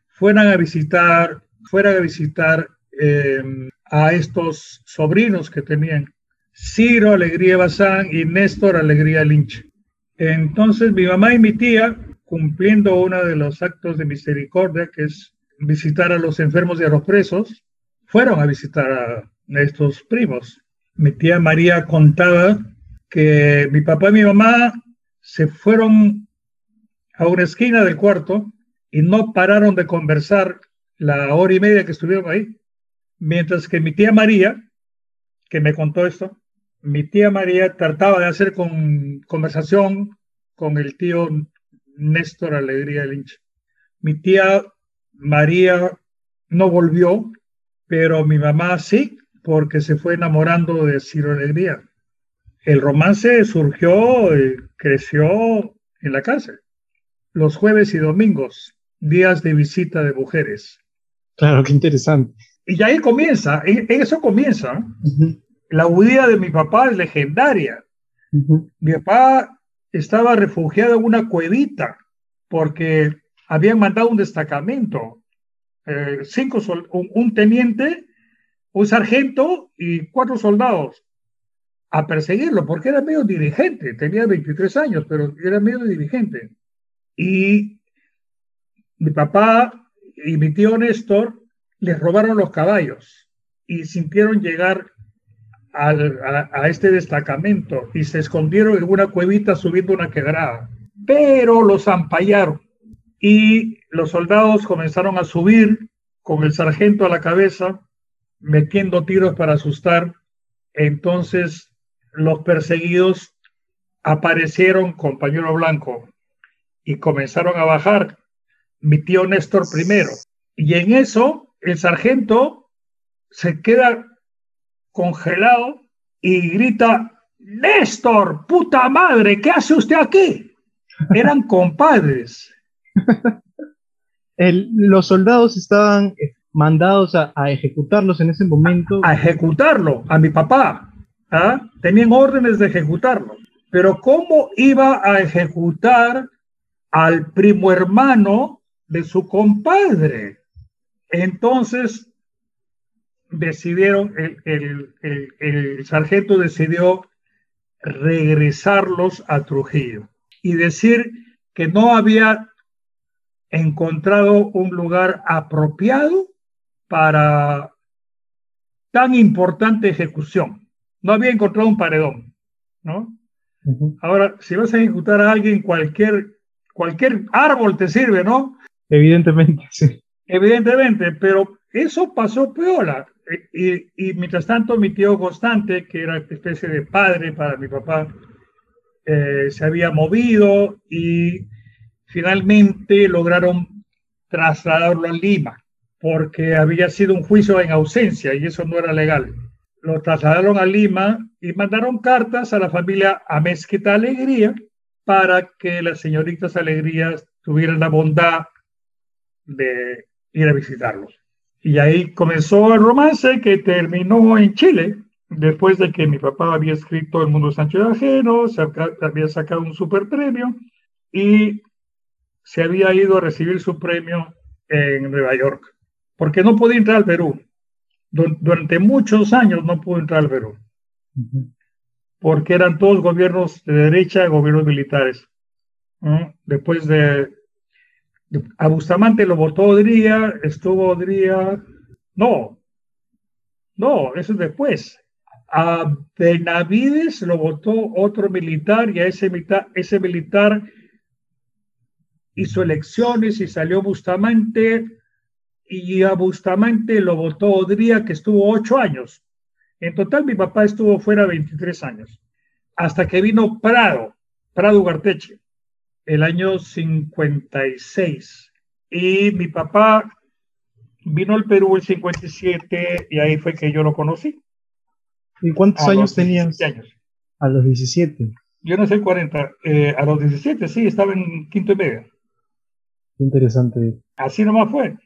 fueran a visitar, fueran a visitar em, a estos sobrinos que tenían, Ciro Alegría Bazán y Néstor Alegría Lynch. Entonces mi mamá y mi tía, cumpliendo uno de los actos de misericordia, que es visitar a los enfermos y a los presos, fueron a visitar a estos primos. Mi tía María contaba que mi papá y mi mamá se fueron a una esquina del cuarto y no pararon de conversar la hora y media que estuvieron ahí. Mientras que mi tía María, que me contó esto, mi tía María trataba de hacer con, conversación con el tío Néstor Alegría Lynch. Mi tía María no volvió, pero mi mamá sí, porque se fue enamorando de Ciro Alegría. El romance surgió, y creció en la cárcel. Los jueves y domingos, días de visita de mujeres. Claro, qué interesante. Y ahí comienza, en eso comienza. La huida de mi papá es legendaria. Mi papá estaba refugiado en una cuevita porque habían mandado un destacamento, eh, cinco un, teniente, un sargento y cuatro soldados a perseguirlo, porque era medio dirigente, tenía 23 años, pero era medio dirigente. Y mi papá y mi tío Néstor les robaron los caballos y sintieron llegar a, este destacamento y se escondieron en una cuevita subiendo una quebrada. Pero los ampallaron y los soldados comenzaron a subir con el sargento a la cabeza, metiendo tiros para asustar. Entonces los perseguidos aparecieron con pañuelo blanco y comenzaron a bajar. Mi tío Néstor primero. Y en eso el sargento se queda congelado y grita, Néstor, puta madre, ¿qué hace usted aquí? Eran compadres. los soldados estaban eh, mandados a, ejecutarlos en ese momento. A, ejecutarlo, a mi papá. ¿ah? Tenían órdenes de ejecutarlo. Pero ¿cómo iba a ejecutar al primo hermano de su compadre? Entonces decidieron, el, el sargento decidió regresarlos a Trujillo y decir que no había encontrado un lugar apropiado para tan importante ejecución. No había encontrado un paredón, ¿no? Ahora, si vas a ejecutar a alguien, cualquier, cualquier árbol te sirve, ¿no? Evidentemente, sí. Evidentemente, pero eso pasó. Y, y, mientras tanto, mi tío Constante, que era especie de padre para mi papá, eh, se había movido y finalmente lograron trasladarlo a Lima, porque había sido un juicio en ausencia y eso no era legal. Lo trasladaron a Lima y mandaron cartas a la familia Amezquita Alegría para que las señoritas Alegrías tuvieran la bondad de ir a visitarlos. Y ahí comenzó el romance que terminó en Chile, después de que mi papá había escrito El mundo Sancho de Ajeno, se había sacado un super premio y se había ido a recibir su premio en Nueva York, porque no podía entrar al Perú. Durante muchos años no pudo entrar al Perú, porque eran todos gobiernos de derecha, gobiernos militares. Después de, a Bustamante lo votó Odría, estuvo Odría, no, no, eso es después. A Benavides lo votó otro militar y a ese militar, ese militar hizo elecciones y salió Bustamante y a Bustamante lo votó Odría, que estuvo ocho años. En total, mi papá estuvo fuera 23 años, hasta que vino Prado, Prado Ugarteche, el año 56. Y mi papá vino al Perú el 57 y ahí fue que yo lo conocí. ¿Y cuántos A años tenías? 17 años. A los 17. Yo nací el 40. eh, a los 17, sí, estaba en quinto y medio. Interesante. Así nomás fue.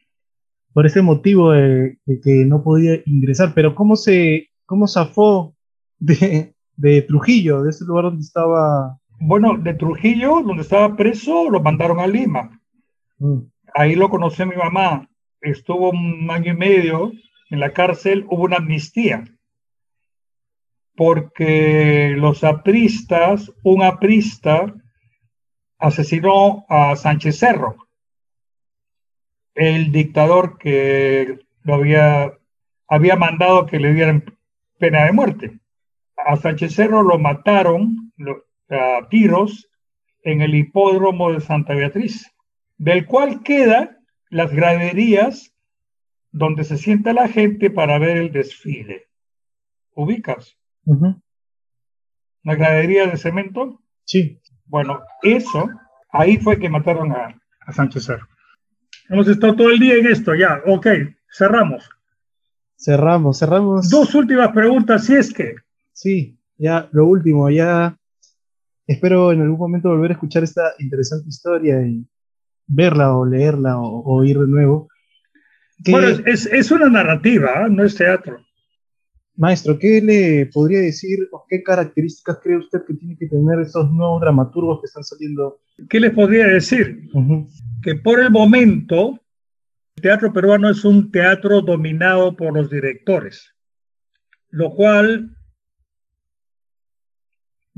Por ese motivo de, de que no podía ingresar. Pero ¿cómo se, cómo zafó de, de Trujillo, de ese lugar donde estaba? Bueno, de Trujillo, donde estaba preso, lo mandaron a Lima. Mm, Ahí lo conoció mi mamá. Estuvo un año y medio en la cárcel, hubo una amnistía. Porque los apristas, un aprista asesinó a Sánchez Cerro, el dictador que lo había, había mandado que le dieran pena de muerte. A Sánchez Cerro lo mataron lo- a tiros en el hipódromo de Santa Beatriz, del cual quedan las graderías donde se sienta la gente para ver el desfile. ¿Ubicas? ujú, Una gradería de cemento. Sí. Bueno, eso, ahí fue que mataron a, a Sánchez Cerro. Hemos estado todo el día en esto, ya. Ok, cerramos. Cerramos, cerramos. Dos últimas preguntas, si es que. Sí, ya lo último, ya espero en algún momento volver a escuchar esta interesante historia y verla o leerla o, o oír de nuevo. ¿Qué- Bueno, es, es- una narrativa, ¿ah? no es teatro. Maestro, ¿qué le podría decir o qué características cree usted que tiene que tener esos nuevos dramaturgos que están saliendo? ¿Qué les podría decir? Que por el momento el teatro peruano es un teatro dominado por los directores, lo cual,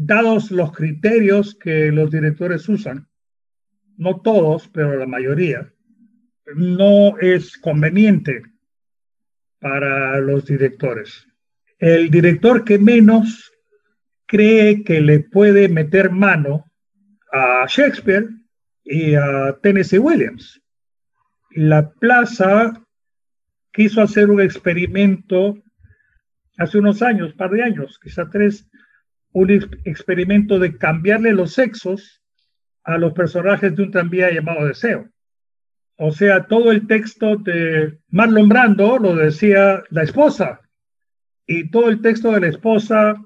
dados los criterios que los directores usan, no todos, pero la mayoría, no es conveniente para los directores. El director que menos cree que le puede meter mano a Shakespeare y a Tennessee Williams. La plaza quiso hacer un experimento hace unos años, par de años, quizá tres, un ex- experimento de cambiarle los sexos a los personajes de un tranvía llamado Deseo. O sea, todo el texto de Marlon Brando lo decía la esposa y todo el texto de la esposa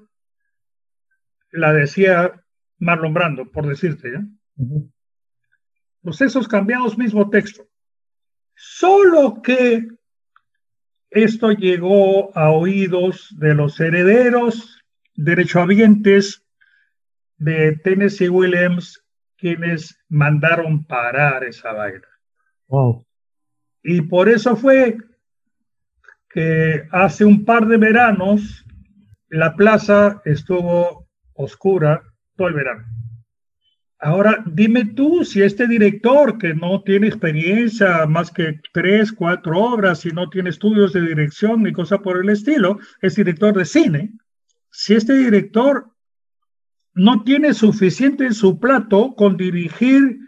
la decía Marlon Brando, por decirte, ujú. los sexos cambiados, mismo texto. Solo que esto llegó a oídos de los herederos derechohabientes de Tennessee Williams, quienes mandaron parar esa vaina. Wow. Y por eso fue que hace un par de veranos la plaza estuvo oscura todo el verano. Ahora, dime tú si este director que no tiene experiencia más que tres, cuatro obras y no tiene estudios de dirección ni cosa por el estilo, es director de cine, si este director no tiene suficiente en su plato con dirigir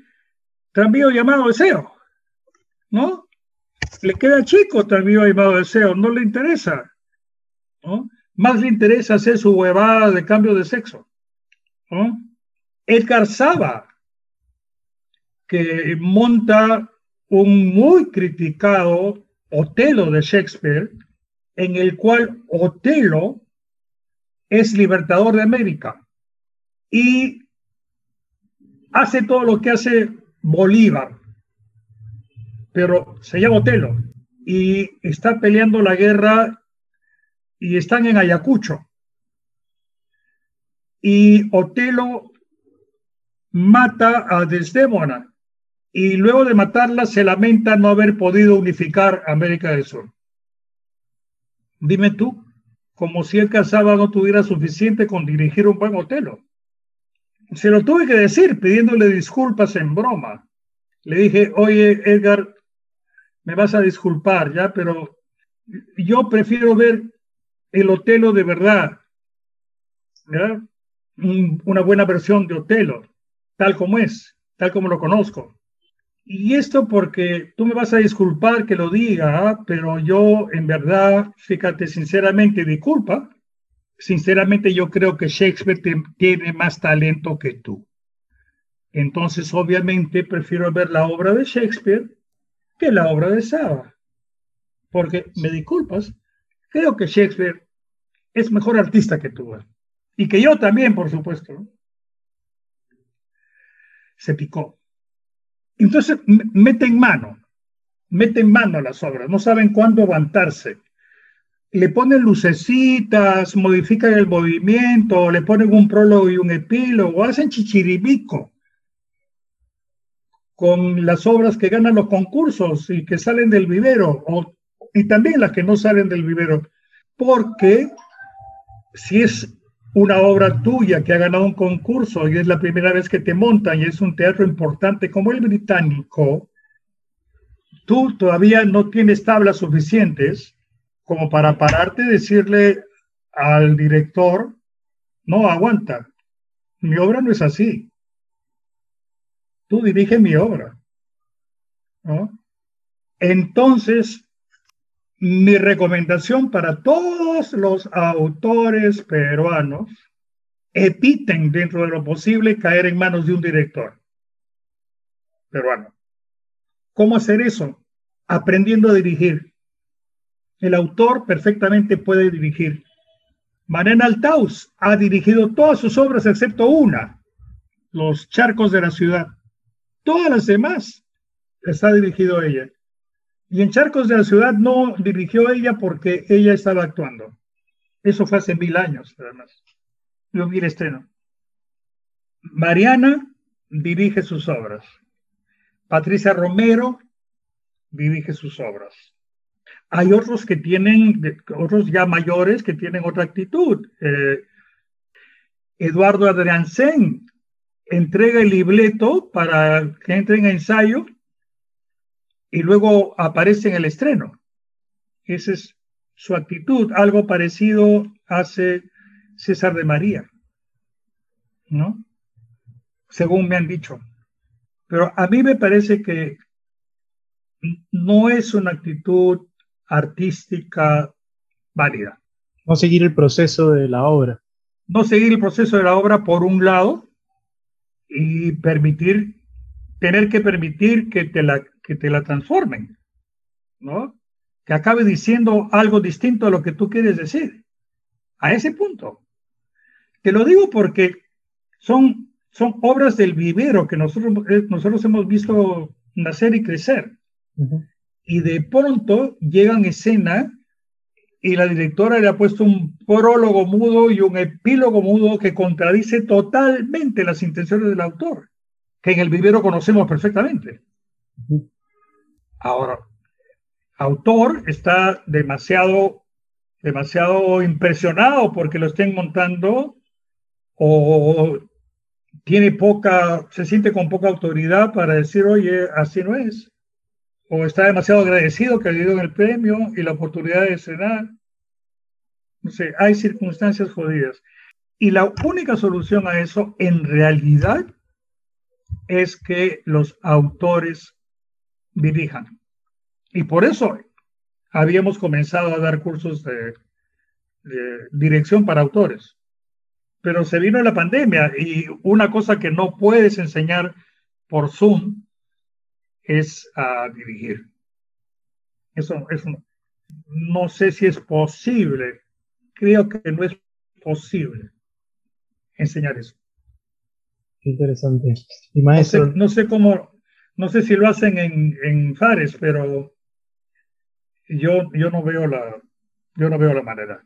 Tranvío llamado Deseo, ¿no? Le queda chico Tranvío llamado Deseo, no le interesa, ¿no? Más le interesa hacer su huevada de cambio de sexo. Edgar Saba, que monta un muy criticado Otelo de Shakespeare, en el cual Otelo es libertador de América y hace todo lo que hace Bolívar, pero se llama Otelo y está peleando la guerra y están en Ayacucho. Y Otelo mata a Desdémona y luego de matarla se lamenta no haber podido unificar América del Sur. Dime tú, como si el Casaba no tuviera suficiente con dirigir un buen Otelo. Se lo tuve que decir pidiéndole disculpas en broma. Le dije, oye, Edgar, me vas a disculpar, ¿ya? Pero yo prefiero ver el Otelo de verdad. Un- una buena versión de Otelo, tal como es, tal como lo conozco. Y esto porque tú me vas a disculpar que lo diga, ¿ah? pero yo en verdad, fíjate, sinceramente, disculpa, sinceramente yo creo que Shakespeare te- tiene más talento que tú. Entonces, obviamente, prefiero ver la obra de Shakespeare que la obra de Saba. porque, me disculpas, creo que Shakespeare es mejor artista que tú. Y que yo también, por supuesto. Se picó. Entonces, mete en mano, mete en mano las obras, no saben cuándo aguantarse. Le ponen lucecitas, modifican el movimiento, le ponen un prólogo y un epílogo, hacen chichiribico con las obras que ganan los concursos y que salen del vivero, y también las que no salen del vivero, porque si es una obra tuya que ha ganado un concurso y es la primera vez que te montan y es un teatro importante como el británico, tú todavía no tienes tablas suficientes como para pararte y decirle al director, no, aguanta, mi obra no es así tú diriges mi obra. Entonces, mi recomendación para todos los autores peruanos, eviten dentro de lo posible caer en manos de un director peruano. ¿Cómo hacer eso? Aprendiendo a dirigir. El autor perfectamente puede dirigir. Mariana Altaus ha dirigido todas sus obras excepto una, Los charcos de la ciudad. Todas las demás está dirigido a ella. Y en Charcos de la Ciudad no dirigió ella porque ella estaba actuando. Eso fue hace mil años, además. Yo vi el estreno. Mariana dirige sus obras. Patricia Romero dirige sus obras. Hay otros que tienen, otros ya mayores que tienen otra actitud. Eh, Eduardo Adriansen entrega el libreto para que entren a ensayo y luego aparece en el estreno. Esa es su actitud. Algo parecido hace César de María, ¿no? Según me han dicho. Pero a mí me parece que no es una actitud artística válida. No seguir el proceso de la obra. No seguir el proceso de la obra por un lado y permitir, tener que permitir que te la, que te la transformen, ¿no? Que acabe diciendo algo distinto a lo que tú quieres decir. A ese punto. Te lo digo porque son, son obras del vivero que nosotros, eh, nosotros hemos visto nacer y crecer. Y de pronto llegan escena y la directora le ha puesto un prólogo mudo y un epílogo mudo que contradice totalmente las intenciones del autor, que en el vivero conocemos perfectamente. Ahora, autor está demasiado, demasiado impresionado porque lo estén montando o tiene poca, se siente con poca autoridad para decir, oye, así no es o está demasiado agradecido que le dieron el premio y la oportunidad de cenar. No sé, hay circunstancias jodidas. Y la única solución a eso, en realidad, es que los autores dirijan. Y por eso habíamos comenzado a dar cursos de, de dirección para autores. Pero se vino la pandemia y una cosa que no puedes enseñar por Zoom es a dirigir. Eso, eso no sé si es posible. Creo que no es posible enseñar eso. Qué interesante. Y maestro. No sé, cómo, no sé si lo hacen en, en Fares, pero yo, yo no veo la, yo no veo la manera.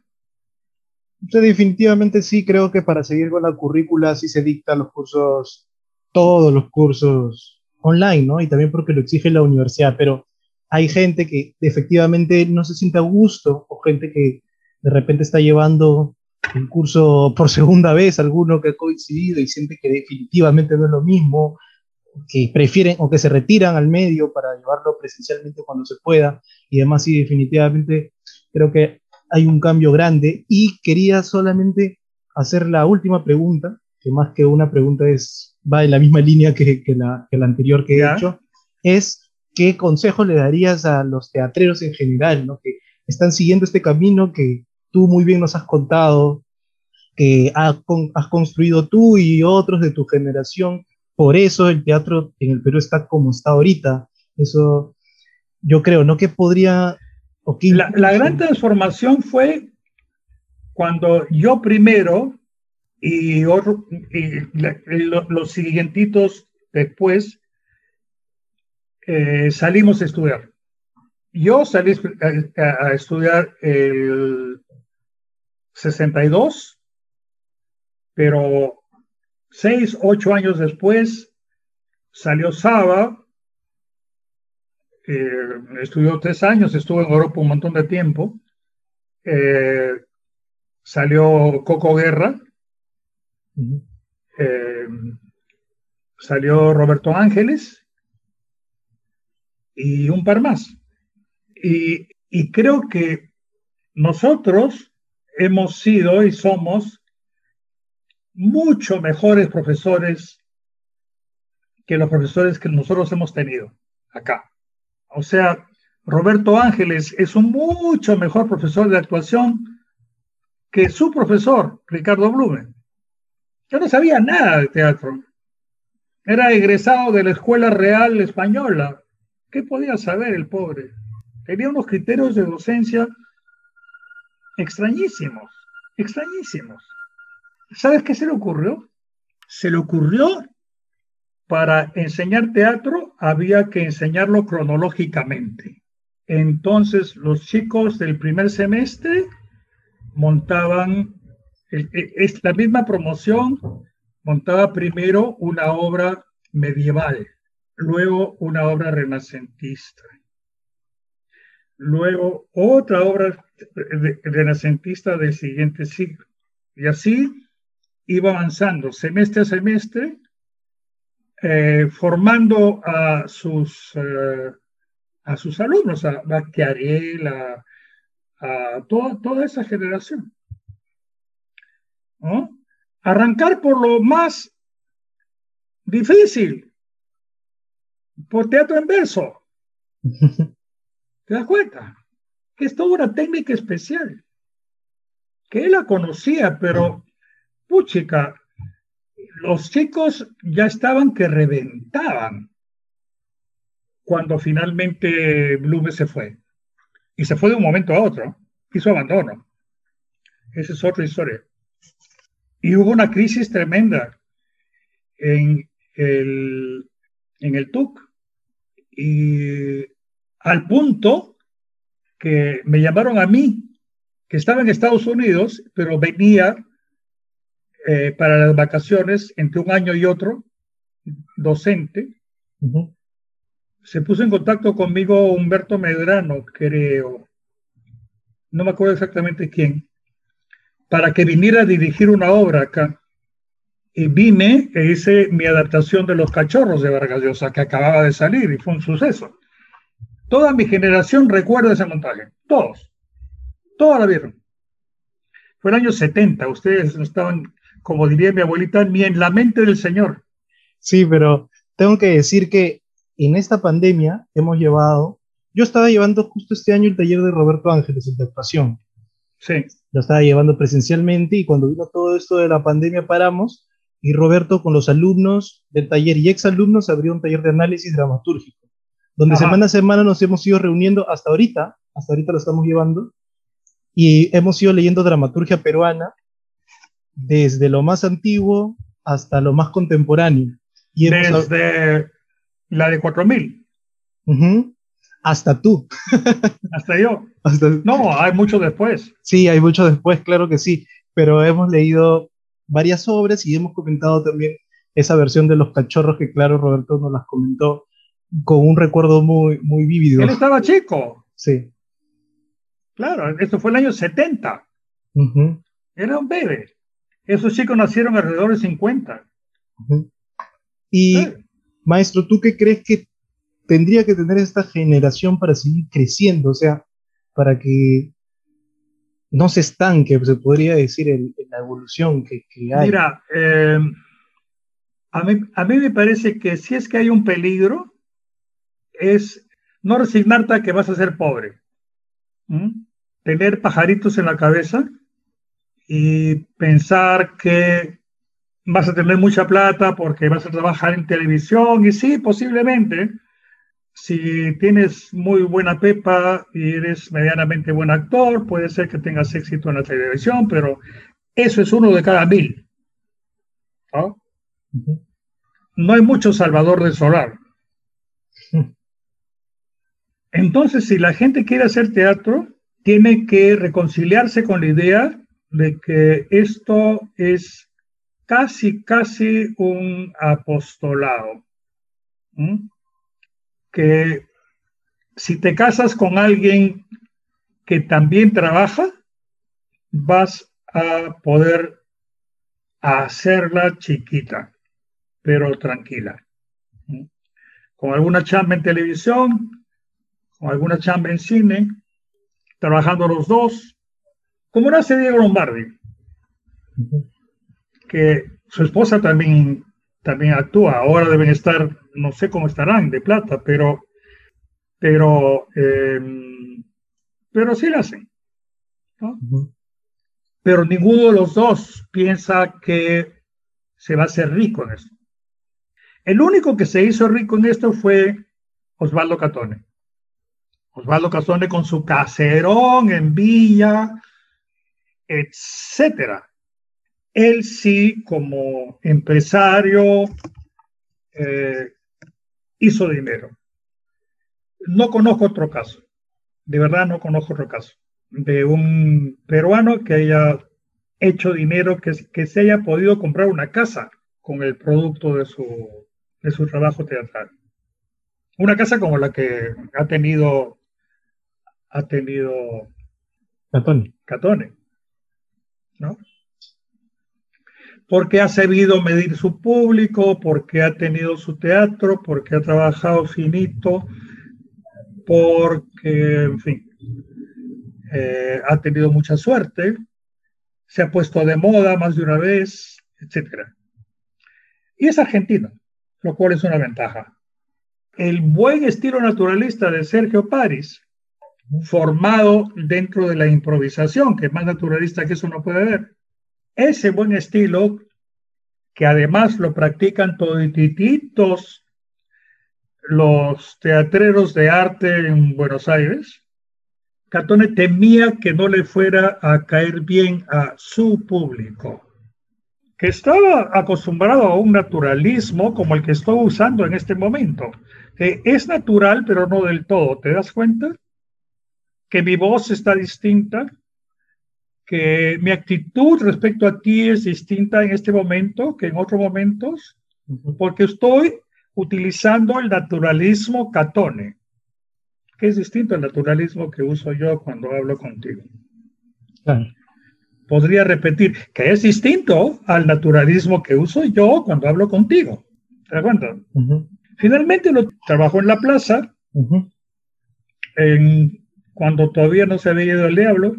definitivamente sí, creo que para seguir con la currícula sí se dictan los cursos, todos los cursos online, ¿no? Y también porque lo exige la universidad, pero hay gente que efectivamente no se siente a gusto o gente que de repente está llevando un curso por segunda vez, alguno que ha coincidido y siente que definitivamente no es lo mismo, que prefieren o que se retiran al medio para llevarlo presencialmente cuando se pueda y demás, sí, definitivamente creo que hay un cambio grande y quería solamente hacer la última pregunta, que más que una pregunta es va en la misma línea que, la, anterior que he hecho, es qué consejo le darías a los teatreros en general, ¿no? que están siguiendo este camino que tú muy bien nos has contado, que has, has construido tú y otros de tu generación. Por eso el teatro en el Perú está como está ahorita. Eso yo creo, ¿no? ¿Qué podría La, gran transformación fue cuando yo primero y, los siguientitos después eh, salimos a estudiar. Yo salí a, a, estudiar el 62, pero seis, ocho años después salió Saba eh, estudió tres años, estuvo en Europa un montón de tiempo. Eh, salió Coco Guerra, eh, salió Roberto Ángeles y un par más. Y, y creo que nosotros hemos sido y somos mucho mejores profesores que los profesores que nosotros hemos tenido acá. O sea, Roberto Ángeles es un mucho mejor profesor de actuación que su profesor, Ricardo Blumen. Yo no sabía nada de teatro. Era egresado de la Escuela Real Española. ¿Qué podía saber el pobre? Tenía unos criterios de docencia extrañísimos, extrañísimos. ¿Sabes qué se le ocurrió? Se le ocurrió para enseñar teatro había que enseñarlo cronológicamente. Entonces los chicos del primer semestre montaban, es la misma promoción, montaba primero una obra medieval, luego una obra renacentista, luego otra obra renacentista del siguiente siglo. Y así iba avanzando semestre a semestre eh, formando a sus, eh, a sus alumnos, a Bacchiarel, a, a toda, toda, esa generación. Arrancar por lo más difícil, por teatro en verso. ¿Te das cuenta? Que es toda una técnica especial. Que él la conocía, pero, puchica, los chicos ya estaban que reventaban cuando finalmente Blume se fue. Y se fue de un momento a otro, hizo abandono. Esa es otra historia. Y hubo una crisis tremenda en el, en el TUC. Y al punto que me llamaron a mí, que estaba en Estados Unidos, pero venía eh, para las vacaciones entre un año y otro, docente. Se puso en contacto conmigo Humberto Medrano, creo, no me acuerdo exactamente quién, para que viniera a dirigir una obra acá. Y vine e hice mi adaptación de Los Cachorros de Vargas Llosa, que acababa de salir y fue un suceso. Toda mi generación recuerda ese montaje, todos, toda la vieron. Fue el año 70, ustedes estaban como diría mi abuelita, ni en la mente del Señor. Sí, pero tengo que decir que en esta pandemia hemos llevado, yo estaba llevando justo este año el taller de Roberto Ángeles, de actuación. Sí. Lo estaba llevando presencialmente y cuando vino todo esto de la pandemia paramos y Roberto con los alumnos del taller y exalumnos abrió un taller de análisis dramatúrgico, donde semana a semana nos hemos ido reuniendo hasta ahorita, hasta ahorita lo estamos llevando, y hemos ido leyendo dramaturgia peruana desde lo más antiguo hasta lo más contemporáneo. Y desde la de 4000. Hasta tú. Hasta yo. No, hay mucho después. Sí, hay mucho después, claro que sí. Pero hemos leído varias obras y hemos comentado también esa versión de los cachorros que, claro, Roberto nos las comentó con un recuerdo muy, muy vívido. Él estaba chico. Sí. Claro, esto fue el año 70. Era un bebé. Esos chicos nacieron alrededor de 50. Y, maestro, ¿tú qué crees que tendría que tener esta generación para seguir creciendo? O sea, para que no se estanque, se podría decir, en, la evolución que, hay. Mira, eh, a, mí, a mí me parece que si es que hay un peligro, es no resignarte a que vas a ser pobre. Tener pajaritos en la cabeza y pensar que vas a tener mucha plata porque vas a trabajar en televisión y sí, posiblemente, si tienes muy buena pepa y eres medianamente buen actor, puede ser que tengas éxito en la televisión, pero eso es uno de cada mil. ¿no? hay mucho salvador del solar. Entonces, si la gente quiere hacer teatro, tiene que reconciliarse con la idea de que esto es casi, casi un apostolado. Que si te casas con alguien que también trabaja, vas a poder hacerla chiquita, pero tranquila. Con alguna chamba en televisión, con alguna chamba en cine, trabajando los dos, como nace Diego Lombardi, que su esposa también, también actúa, ahora deben estar, no sé cómo estarán, de plata, pero, pero, em, pero sí la hacen. Pero ninguno de los dos piensa que se va a hacer rico en esto. El único que se hizo rico en esto fue Osvaldo Catone. Osvaldo Catone con su caserón en Villa, etcétera. Él sí, como empresario, eh, hizo dinero. No conozco otro caso. De verdad no conozco otro caso de un peruano que haya hecho dinero, que, que se haya podido comprar una casa con el producto de su, de su trabajo teatral. Una casa como la que ha tenido ha tenido Catone. Catone, Porque ha sabido medir su público, porque ha tenido su teatro, porque ha trabajado finito, porque, en fin, eh, ha tenido mucha suerte, se ha puesto de moda más de una vez, etc. Y es argentino, lo cual es una ventaja. El buen estilo naturalista de Sergio París, formado dentro de la improvisación, que más naturalista que eso no puede haber, ese buen estilo, que además lo practican todititos los teatreros de arte en Buenos Aires, Catone temía que no le fuera a caer bien a su público, que estaba acostumbrado a un naturalismo como el que estoy usando en este momento. que es natural, pero no del todo. ¿Te das cuenta? Que mi voz está distinta, que mi actitud respecto a ti es distinta en este momento que en otros momentos, porque estoy utilizando el naturalismo catone que es distinto al naturalismo que uso yo cuando hablo contigo. Podría repetir que es distinto al naturalismo que uso yo cuando hablo contigo. ¿Te das cuenta? Finalmente lo trabajó en la plaza, en, cuando todavía no se había ido el diablo.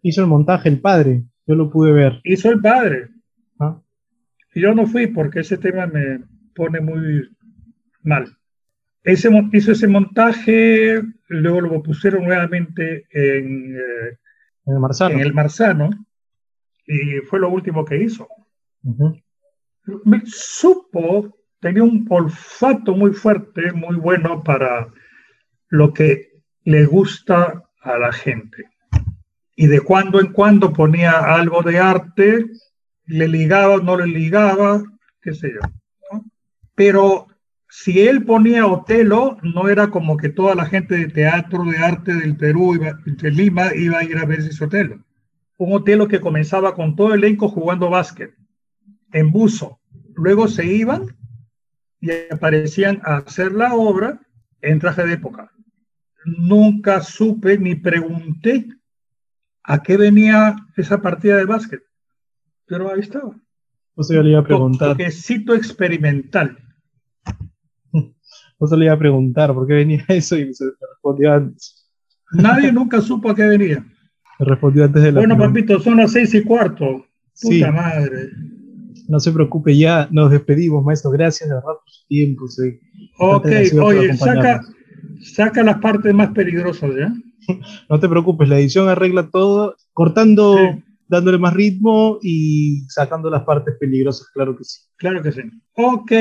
Hizo el montaje el padre, yo lo pude ver. Hizo el padre. Ah. Y yo no fui porque ese tema me pone muy mal. Ese, hizo ese montaje, luego lo pusieron nuevamente en, eh, el Marzano. en el Marzano y fue lo último que hizo. Me supo, tenía un olfato muy fuerte, muy bueno para lo que le gusta a la gente. Y de cuando en cuando ponía algo de arte, le ligaba, no le ligaba, qué sé yo. Pero si él ponía Otelo, no era como que toda la gente de teatro, de arte del Perú, de Lima, iba a ir a ver ese Otelo. Un Otelo que comenzaba con todo el elenco jugando básquet, en buzo. Luego se iban y aparecían a hacer la obra en traje de época. Nunca supe ni pregunté a qué venía esa partida de básquet, pero ahí estaba. O sea, le iba a preguntar. Toquecito experimental. No se le iba a preguntar por qué venía eso y se respondió antes. Nadie nunca supo a qué venía. Se respondió antes de la. Bueno, papito, son las seis y cuarto. Puta madre. No se preocupe, ya nos despedimos, maestro. Gracias de verdad por su tiempo. Ok, oye, saca, saca las partes más peligrosas, ¿ya? no te preocupes, la edición arregla todo, cortando, dándole más ritmo y sacando las partes peligrosas, claro que sí. Claro que sí. Ok,